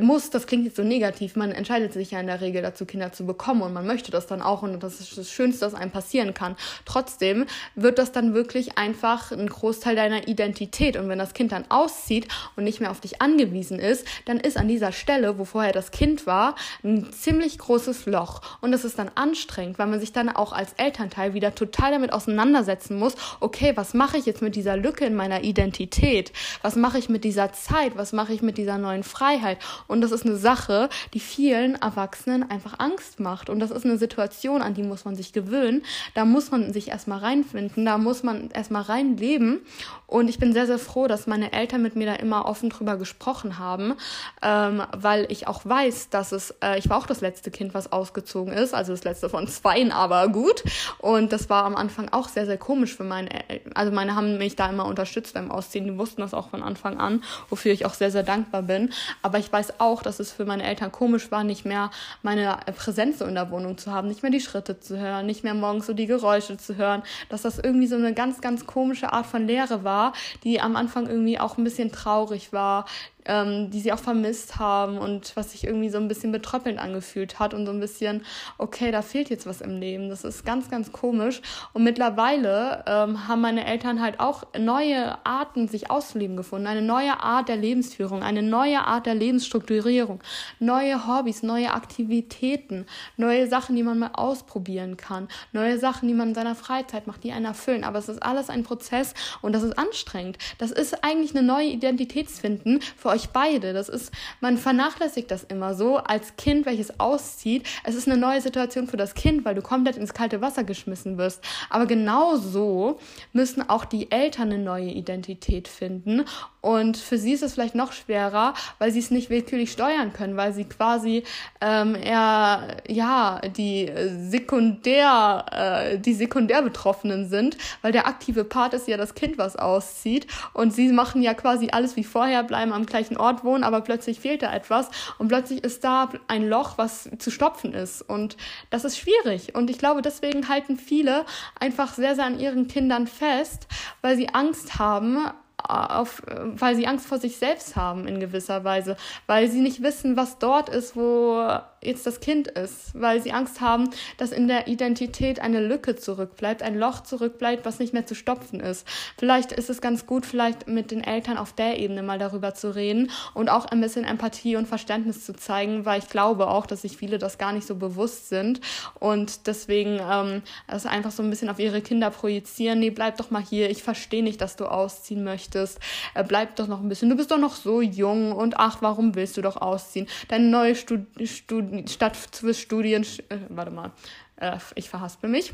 muss, das klingt jetzt so negativ, man entscheidet sich ja in der Regel dazu, Kinder zu bekommen und man möchte das dann auch und das ist das Schönste, was einem passieren kann. Trotzdem wird das dann wirklich einfach ein Großteil deiner Identität und wenn das Kind dann auszieht und nicht mehr auf dich angewiesen ist, dann ist an dieser Stelle, wo vorher das Kind war, ein ziemlich großes Loch und das ist dann anstrengend, weil man sich dann auch als Elternteil wieder total damit auseinandersetzen muss, okay, was mache ich jetzt mit dieser Lücke in meiner Identität? Was mache ich mit dieser Zeit? Was mache ich mit dieser neuen Freiheit? Und das ist eine Sache, die vielen Erwachsenen einfach Angst macht. Und das ist eine Situation, an die muss man sich gewöhnen. Da muss man sich erstmal reinfinden, da muss man erstmal reinleben. Und ich bin sehr, sehr froh, dass meine Eltern mit mir da immer offen drüber gesprochen haben, ähm, weil ich auch weiß, dass es, äh, ich war auch das letzte Kind, was ausgezogen ist, also das letzte von zweien, aber gut. Und das war am Anfang auch sehr, sehr komisch für meine Eltern. Also meine haben mich da immer unterstützt beim Ausziehen, die wussten das auch von Anfang an, wofür ich auch sehr, sehr dankbar bin. Aber ich weiß auch, dass es für meine Eltern komisch war, nicht mehr meine Präsenz so in der Wohnung zu haben, nicht mehr die Schritte zu hören, nicht mehr morgens so die Geräusche zu hören, dass das irgendwie so eine ganz, ganz komische Art von Lehre war, die am Anfang irgendwie auch ein bisschen traurig war, ähm, die sie auch vermisst haben und was sich irgendwie so ein bisschen betröppelnd angefühlt hat und so ein bisschen, okay, da fehlt jetzt was im Leben. Das ist ganz, ganz komisch. Und mittlerweile ähm, haben meine Eltern halt auch neue Arten, sich auszuleben gefunden, eine neue Art der Lebensführung, eine neue Art der Lebensstrukturierung, neue Hobbys, neue Aktivitäten, neue Sachen, die man mal ausprobieren kann, neue Sachen, die man in seiner Freizeit macht, die einen erfüllen. Aber es ist alles ein Prozess und das ist anstrengend. Das ist eigentlich eine neue Identitätsfinden für euch euch beide. Das ist, man vernachlässigt das immer so als Kind, welches auszieht. Es ist eine neue Situation für das Kind, weil du komplett ins kalte Wasser geschmissen wirst. Aber genau so müssen auch die Eltern eine neue Identität finden. Und für sie ist es vielleicht noch schwerer, weil sie es nicht willkürlich steuern können, weil sie quasi ähm, eher ja die sekundär äh, die sekundär Betroffenen sind, weil der aktive Part ist ja das Kind, was auszieht und sie machen ja quasi alles wie vorher, bleiben am gleichen gleichen Ort wohnen, aber plötzlich fehlt da etwas und plötzlich ist da ein Loch, was zu stopfen ist. Und das ist schwierig. Und ich glaube, deswegen halten viele einfach sehr, sehr an ihren Kindern fest, weil sie Angst haben, auf, weil sie Angst vor sich selbst haben in gewisser Weise, weil sie nicht wissen, was dort ist, wo jetzt das Kind ist, weil sie Angst haben, dass in der Identität eine Lücke zurückbleibt, ein Loch zurückbleibt, was nicht mehr zu stopfen ist. Vielleicht ist es ganz gut, vielleicht mit den Eltern auf der Ebene mal darüber zu reden und auch ein bisschen Empathie und Verständnis zu zeigen, weil ich glaube auch, dass sich viele das gar nicht so bewusst sind und deswegen ähm, einfach so ein bisschen auf ihre Kinder projizieren. Nee, bleib doch mal hier, ich verstehe nicht, dass du ausziehen möchtest, äh, bleib doch noch ein bisschen, du bist doch noch so jung und ach, warum willst du doch ausziehen? Deine neue Stud Stud Stadt Swiss Studien, äh, warte mal, äh, ich verhaspel mich.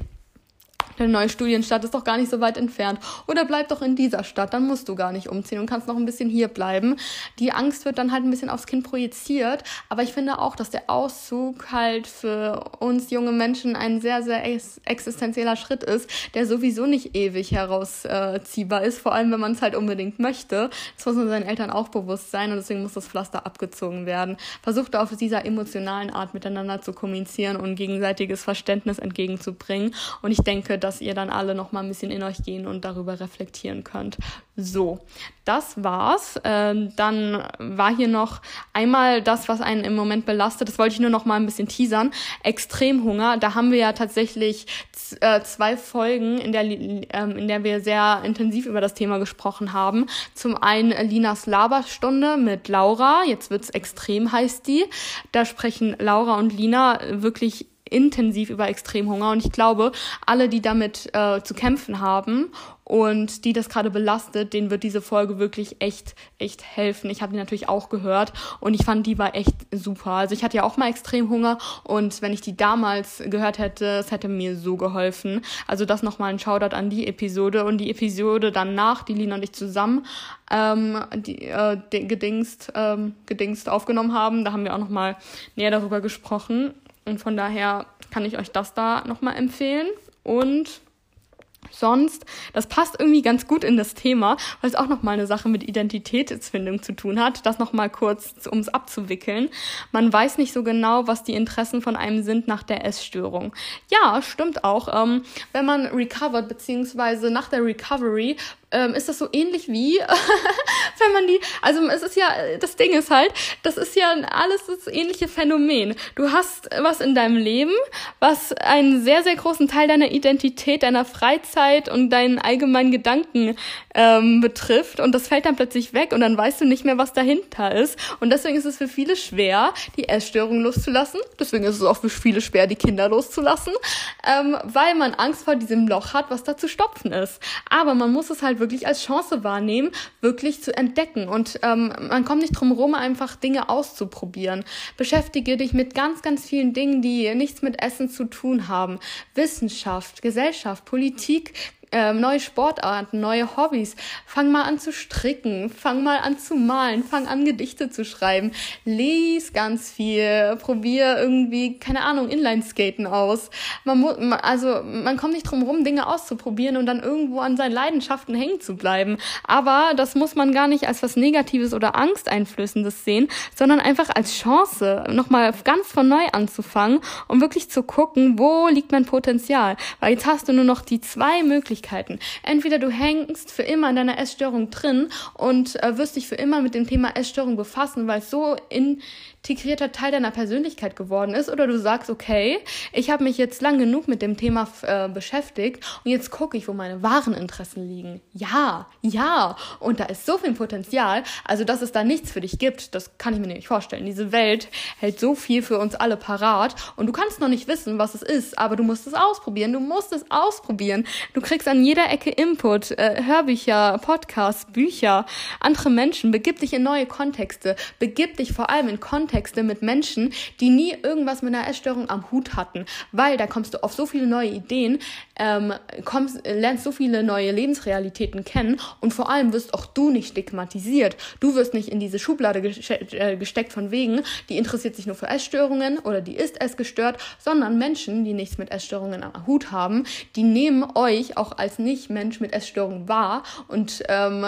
Eine neue Studienstadt ist doch gar nicht so weit entfernt. Oder bleib doch in dieser Stadt, dann musst du gar nicht umziehen und kannst noch ein bisschen hier bleiben. Die Angst wird dann halt ein bisschen aufs Kind projiziert. Aber ich finde auch, dass der Auszug halt für uns junge Menschen ein sehr, sehr existenzieller Schritt ist, der sowieso nicht ewig herausziehbar ist. Vor allem, wenn man es halt unbedingt möchte. Das muss man seinen Eltern auch bewusst sein und deswegen muss das Pflaster abgezogen werden. Versucht auf dieser emotionalen Art miteinander zu kommunizieren und gegenseitiges Verständnis entgegenzubringen. Und ich denke, dass ihr dann alle noch mal ein bisschen in euch gehen und darüber reflektieren könnt. So, das war's. Ähm, dann war hier noch einmal das, was einen im Moment belastet. Das wollte ich nur noch mal ein bisschen teasern. Extremhunger. Da haben wir ja tatsächlich äh, zwei Folgen, in der, ähm, in der wir sehr intensiv über das Thema gesprochen haben. Zum einen Linas Laberstunde mit Laura. Jetzt wird's extrem heißt die. Da sprechen Laura und Lina wirklich intensiv über Extremhunger und ich glaube, alle, die damit äh, zu kämpfen haben und die das gerade belastet, denen wird diese Folge wirklich echt, echt helfen. Ich habe die natürlich auch gehört und ich fand, die war echt super. Also ich hatte ja auch mal Extremhunger und wenn ich die damals gehört hätte, es hätte mir so geholfen. Also das nochmal ein Shoutout an die Episode und die Episode danach, die Lina und ich zusammen ähm, die, äh, gedingst, ähm, gedingst aufgenommen haben, da haben wir auch nochmal näher darüber gesprochen. Und von daher kann ich euch das da nochmal empfehlen. Und sonst, das passt irgendwie ganz gut in das Thema, weil es auch nochmal eine Sache mit Identitätsfindung zu tun hat. Das nochmal kurz, um es abzuwickeln. Man weiß nicht so genau, was die Interessen von einem sind nach der Essstörung. Ja, stimmt auch. Ähm, wenn man recovered, beziehungsweise nach der Recovery, ähm, ist das so ähnlich wie, (laughs) wenn man die, also es ist ja, das Ding ist halt, das ist ja alles das ähnliche Phänomen. Du hast was in deinem Leben, was einen sehr, sehr großen Teil deiner Identität, deiner Freizeit und deinen allgemeinen Gedanken ähm, betrifft und das fällt dann plötzlich weg und dann weißt du nicht mehr, was dahinter ist. Und deswegen ist es für viele schwer, die Essstörung loszulassen. Deswegen ist es auch für viele schwer, die Kinder loszulassen, ähm, weil man Angst vor diesem Loch hat, was da zu stopfen ist. Aber man muss es halt wirklich als Chance wahrnehmen, wirklich zu entdecken. Und ähm, man kommt nicht drum rum, einfach Dinge auszuprobieren. Beschäftige dich mit ganz, ganz vielen Dingen, die nichts mit Essen zu tun haben. Wissenschaft, Gesellschaft, Politik, ähm, neue Sportarten, neue Hobbys. Fang mal an zu stricken, fang mal an zu malen, fang an Gedichte zu schreiben, lies ganz viel, probier irgendwie, keine Ahnung, Inlineskaten aus. Man muss, also man kommt nicht drum rum, Dinge auszuprobieren und dann irgendwo an seinen Leidenschaften hängen zu bleiben. Aber das muss man gar nicht als was Negatives oder Angsteinflößendes sehen, sondern einfach als Chance, nochmal ganz von neu anzufangen, um wirklich zu gucken, wo liegt mein Potenzial. Weil jetzt hast du nur noch die zwei Möglichkeiten, Möglichkeiten. Entweder du hängst für immer in deiner Essstörung drin und äh, wirst dich für immer mit dem Thema Essstörung befassen, weil es so in integrierter Teil deiner Persönlichkeit geworden ist oder du sagst, okay, ich habe mich jetzt lang genug mit dem Thema äh, beschäftigt und jetzt gucke ich, wo meine wahren Interessen liegen. Ja, ja, und da ist so viel Potenzial, also dass es da nichts für dich gibt, das kann ich mir nicht vorstellen. Diese Welt hält so viel für uns alle parat und du kannst noch nicht wissen, was es ist, aber du musst es ausprobieren, du musst es ausprobieren. Du kriegst an jeder Ecke Input, äh, Hörbücher, Podcasts, Bücher, andere Menschen, begib dich in neue Kontexte, begib dich vor allem in Kontexte, Kontexte mit Menschen, die nie irgendwas mit einer Essstörung am Hut hatten, weil da kommst du auf so viele neue Ideen, ähm, kommst, lernst so viele neue Lebensrealitäten kennen und vor allem wirst auch du nicht stigmatisiert. Du wirst nicht in diese Schublade äh, gesteckt von wegen, die interessiert sich nur für Essstörungen oder die ist essgestört, sondern Menschen, die nichts mit Essstörungen am Hut haben, die nehmen euch auch als Nicht-Mensch mit Essstörung wahr und ähm,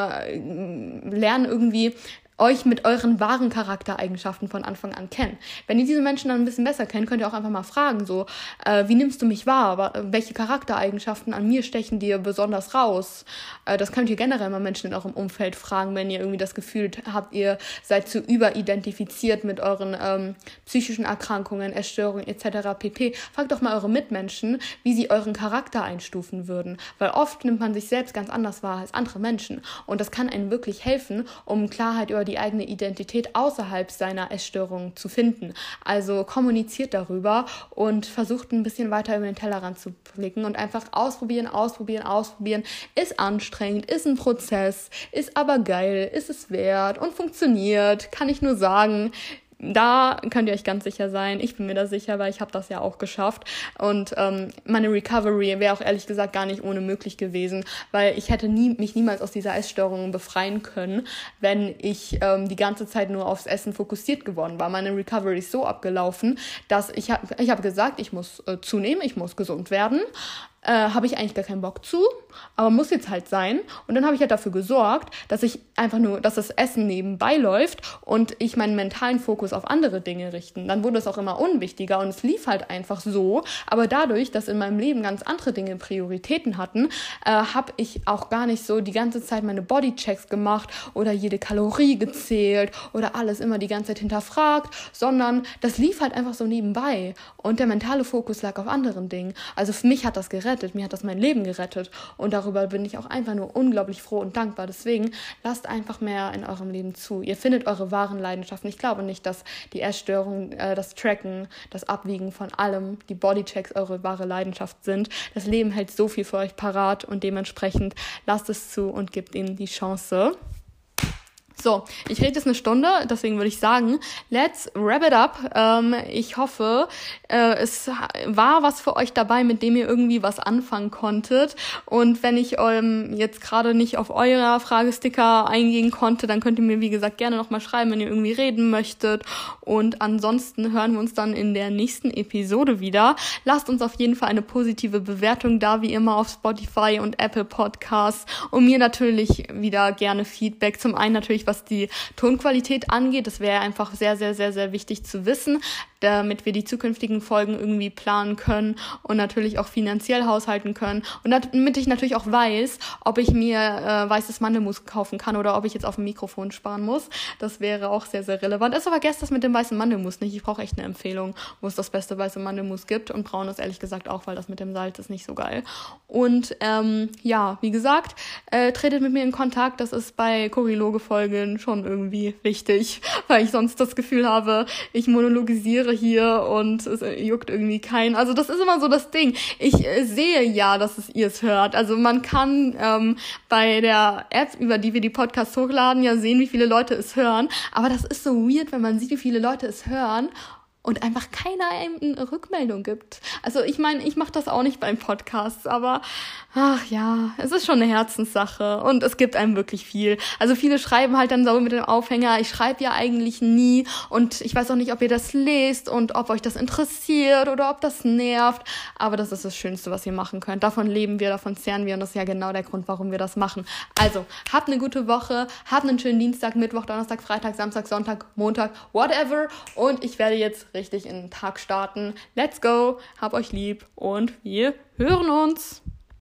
lernen irgendwie euch mit euren wahren Charaktereigenschaften von Anfang an kennen. Wenn ihr diese Menschen dann ein bisschen besser kennt, könnt ihr auch einfach mal fragen, so, äh, wie nimmst du mich wahr? Welche Charaktereigenschaften an mir stechen dir besonders raus? Äh, das könnt ihr generell mal Menschen in eurem Umfeld fragen, wenn ihr irgendwie das Gefühl habt, ihr seid zu überidentifiziert mit euren ähm, psychischen Erkrankungen, Essstörungen etc. pp. Fragt doch mal eure Mitmenschen, wie sie euren Charakter einstufen würden, weil oft nimmt man sich selbst ganz anders wahr als andere Menschen und das kann einen wirklich helfen, um Klarheit über die eigene Identität außerhalb seiner Essstörung zu finden. Also kommuniziert darüber und versucht ein bisschen weiter über den Tellerrand zu blicken und einfach ausprobieren, ausprobieren, ausprobieren. Ist anstrengend, ist ein Prozess, ist aber geil, ist es wert und funktioniert, kann ich nur sagen da könnt ihr euch ganz sicher sein. Ich bin mir da sicher, weil ich habe das ja auch geschafft. Und ähm, meine Recovery wäre auch ehrlich gesagt gar nicht ohne möglich gewesen, weil ich hätte nie, mich niemals aus dieser Essstörung befreien können, wenn ich ähm, die ganze Zeit nur aufs Essen fokussiert geworden war. Meine Recovery ist so abgelaufen, dass ich habe ich hab gesagt, ich muss äh, zunehmen, ich muss gesund werden äh, habe ich eigentlich gar keinen Bock zu, aber muss jetzt halt sein. Und dann habe ich halt dafür gesorgt, dass ich einfach nur, dass das Essen nebenbei läuft und ich meinen mentalen Fokus auf andere Dinge richten. Dann wurde es auch immer unwichtiger und es lief halt einfach so. Aber dadurch, dass in meinem Leben ganz andere Dinge Prioritäten hatten, äh, habe ich auch gar nicht so die ganze Zeit meine Bodychecks gemacht oder jede Kalorie gezählt oder alles immer die ganze Zeit hinterfragt, sondern das lief halt einfach so nebenbei und der mentale Fokus lag auf anderen Dingen. Also für mich hat das gerettet gerettet. Mir hat das mein Leben gerettet. Und darüber bin ich auch einfach nur unglaublich froh und dankbar. Deswegen lasst einfach mehr in eurem Leben zu. Ihr findet eure wahren Leidenschaften. Ich glaube nicht, dass die Essstörung, äh, das Tracken, das Abwiegen von allem, die Bodychecks eure wahre Leidenschaft sind. Das Leben hält so viel für euch parat und dementsprechend lasst es zu und gebt ihnen die Chance. So, ich rede jetzt eine Stunde, deswegen würde ich sagen, let's wrap it up. Ähm, ich hoffe, äh, es war was für euch dabei, mit dem ihr irgendwie was anfangen konntet. Und wenn ich ähm, jetzt gerade nicht auf euer Fragesticker eingehen konnte, dann könnt ihr mir, wie gesagt, gerne nochmal schreiben, wenn ihr irgendwie reden möchtet. Und ansonsten hören wir uns dann in der nächsten Episode wieder. Lasst uns auf jeden Fall eine positive Bewertung da, wie immer auf Spotify und Apple Podcasts. Und mir natürlich wieder gerne Feedback. Zum einen natürlich, was was die Tonqualität angeht. Das wäre einfach sehr, sehr, sehr, sehr wichtig zu wissen, damit wir die zukünftigen Folgen irgendwie planen können und natürlich auch finanziell haushalten können. Und damit ich natürlich auch weiß, ob ich mir äh, weißes Mandelmus kaufen kann oder ob ich jetzt auf dem Mikrofon sparen muss. Das wäre auch sehr, sehr relevant. Aber vergesst das mit dem weißen Mandelmus nicht. Ich brauche echt eine Empfehlung, wo es das beste weiße Mandelmus gibt. Und braun ist ehrlich gesagt auch, weil das mit dem Salz ist nicht so geil. Und ähm, ja, wie gesagt, äh, tretet mit mir in Kontakt. Das ist bei Choriloge-Folge Freundin schon irgendwie wichtig, (laughs) weil ich sonst das Gefühl habe, ich monologisiere hier und es juckt irgendwie keinen. Also das ist immer so das Ding. Ich äh, sehe ja, dass es ihr es hört. Also man kann ähm, bei der App, über die wir die Podcasts hochladen, ja sehen, wie viele Leute es hören. Aber das ist so weird, wenn man sieht, wie viele Leute es hören und einfach keiner eine Rückmeldung gibt. Also ich meine, ich mache das auch nicht beim Podcast, aber ach ja, es ist schon eine Herzenssache und es gibt einem wirklich viel. Also viele schreiben halt dann so mit dem Aufhänger, ich schreibe ja eigentlich nie und ich weiß auch nicht, ob ihr das lest und ob euch das interessiert oder ob das nervt, aber das ist das Schönste, was ihr machen könnt. Davon leben wir, davon zehren wir und das ist ja genau der Grund, warum wir das machen. Also, habt eine gute Woche, habt einen schönen Dienstag, Mittwoch, Donnerstag, Freitag, Samstag, Sonntag, Montag, whatever und ich werde jetzt richtig in den Tag starten. Let's go, hab euch lieb und wir hören uns.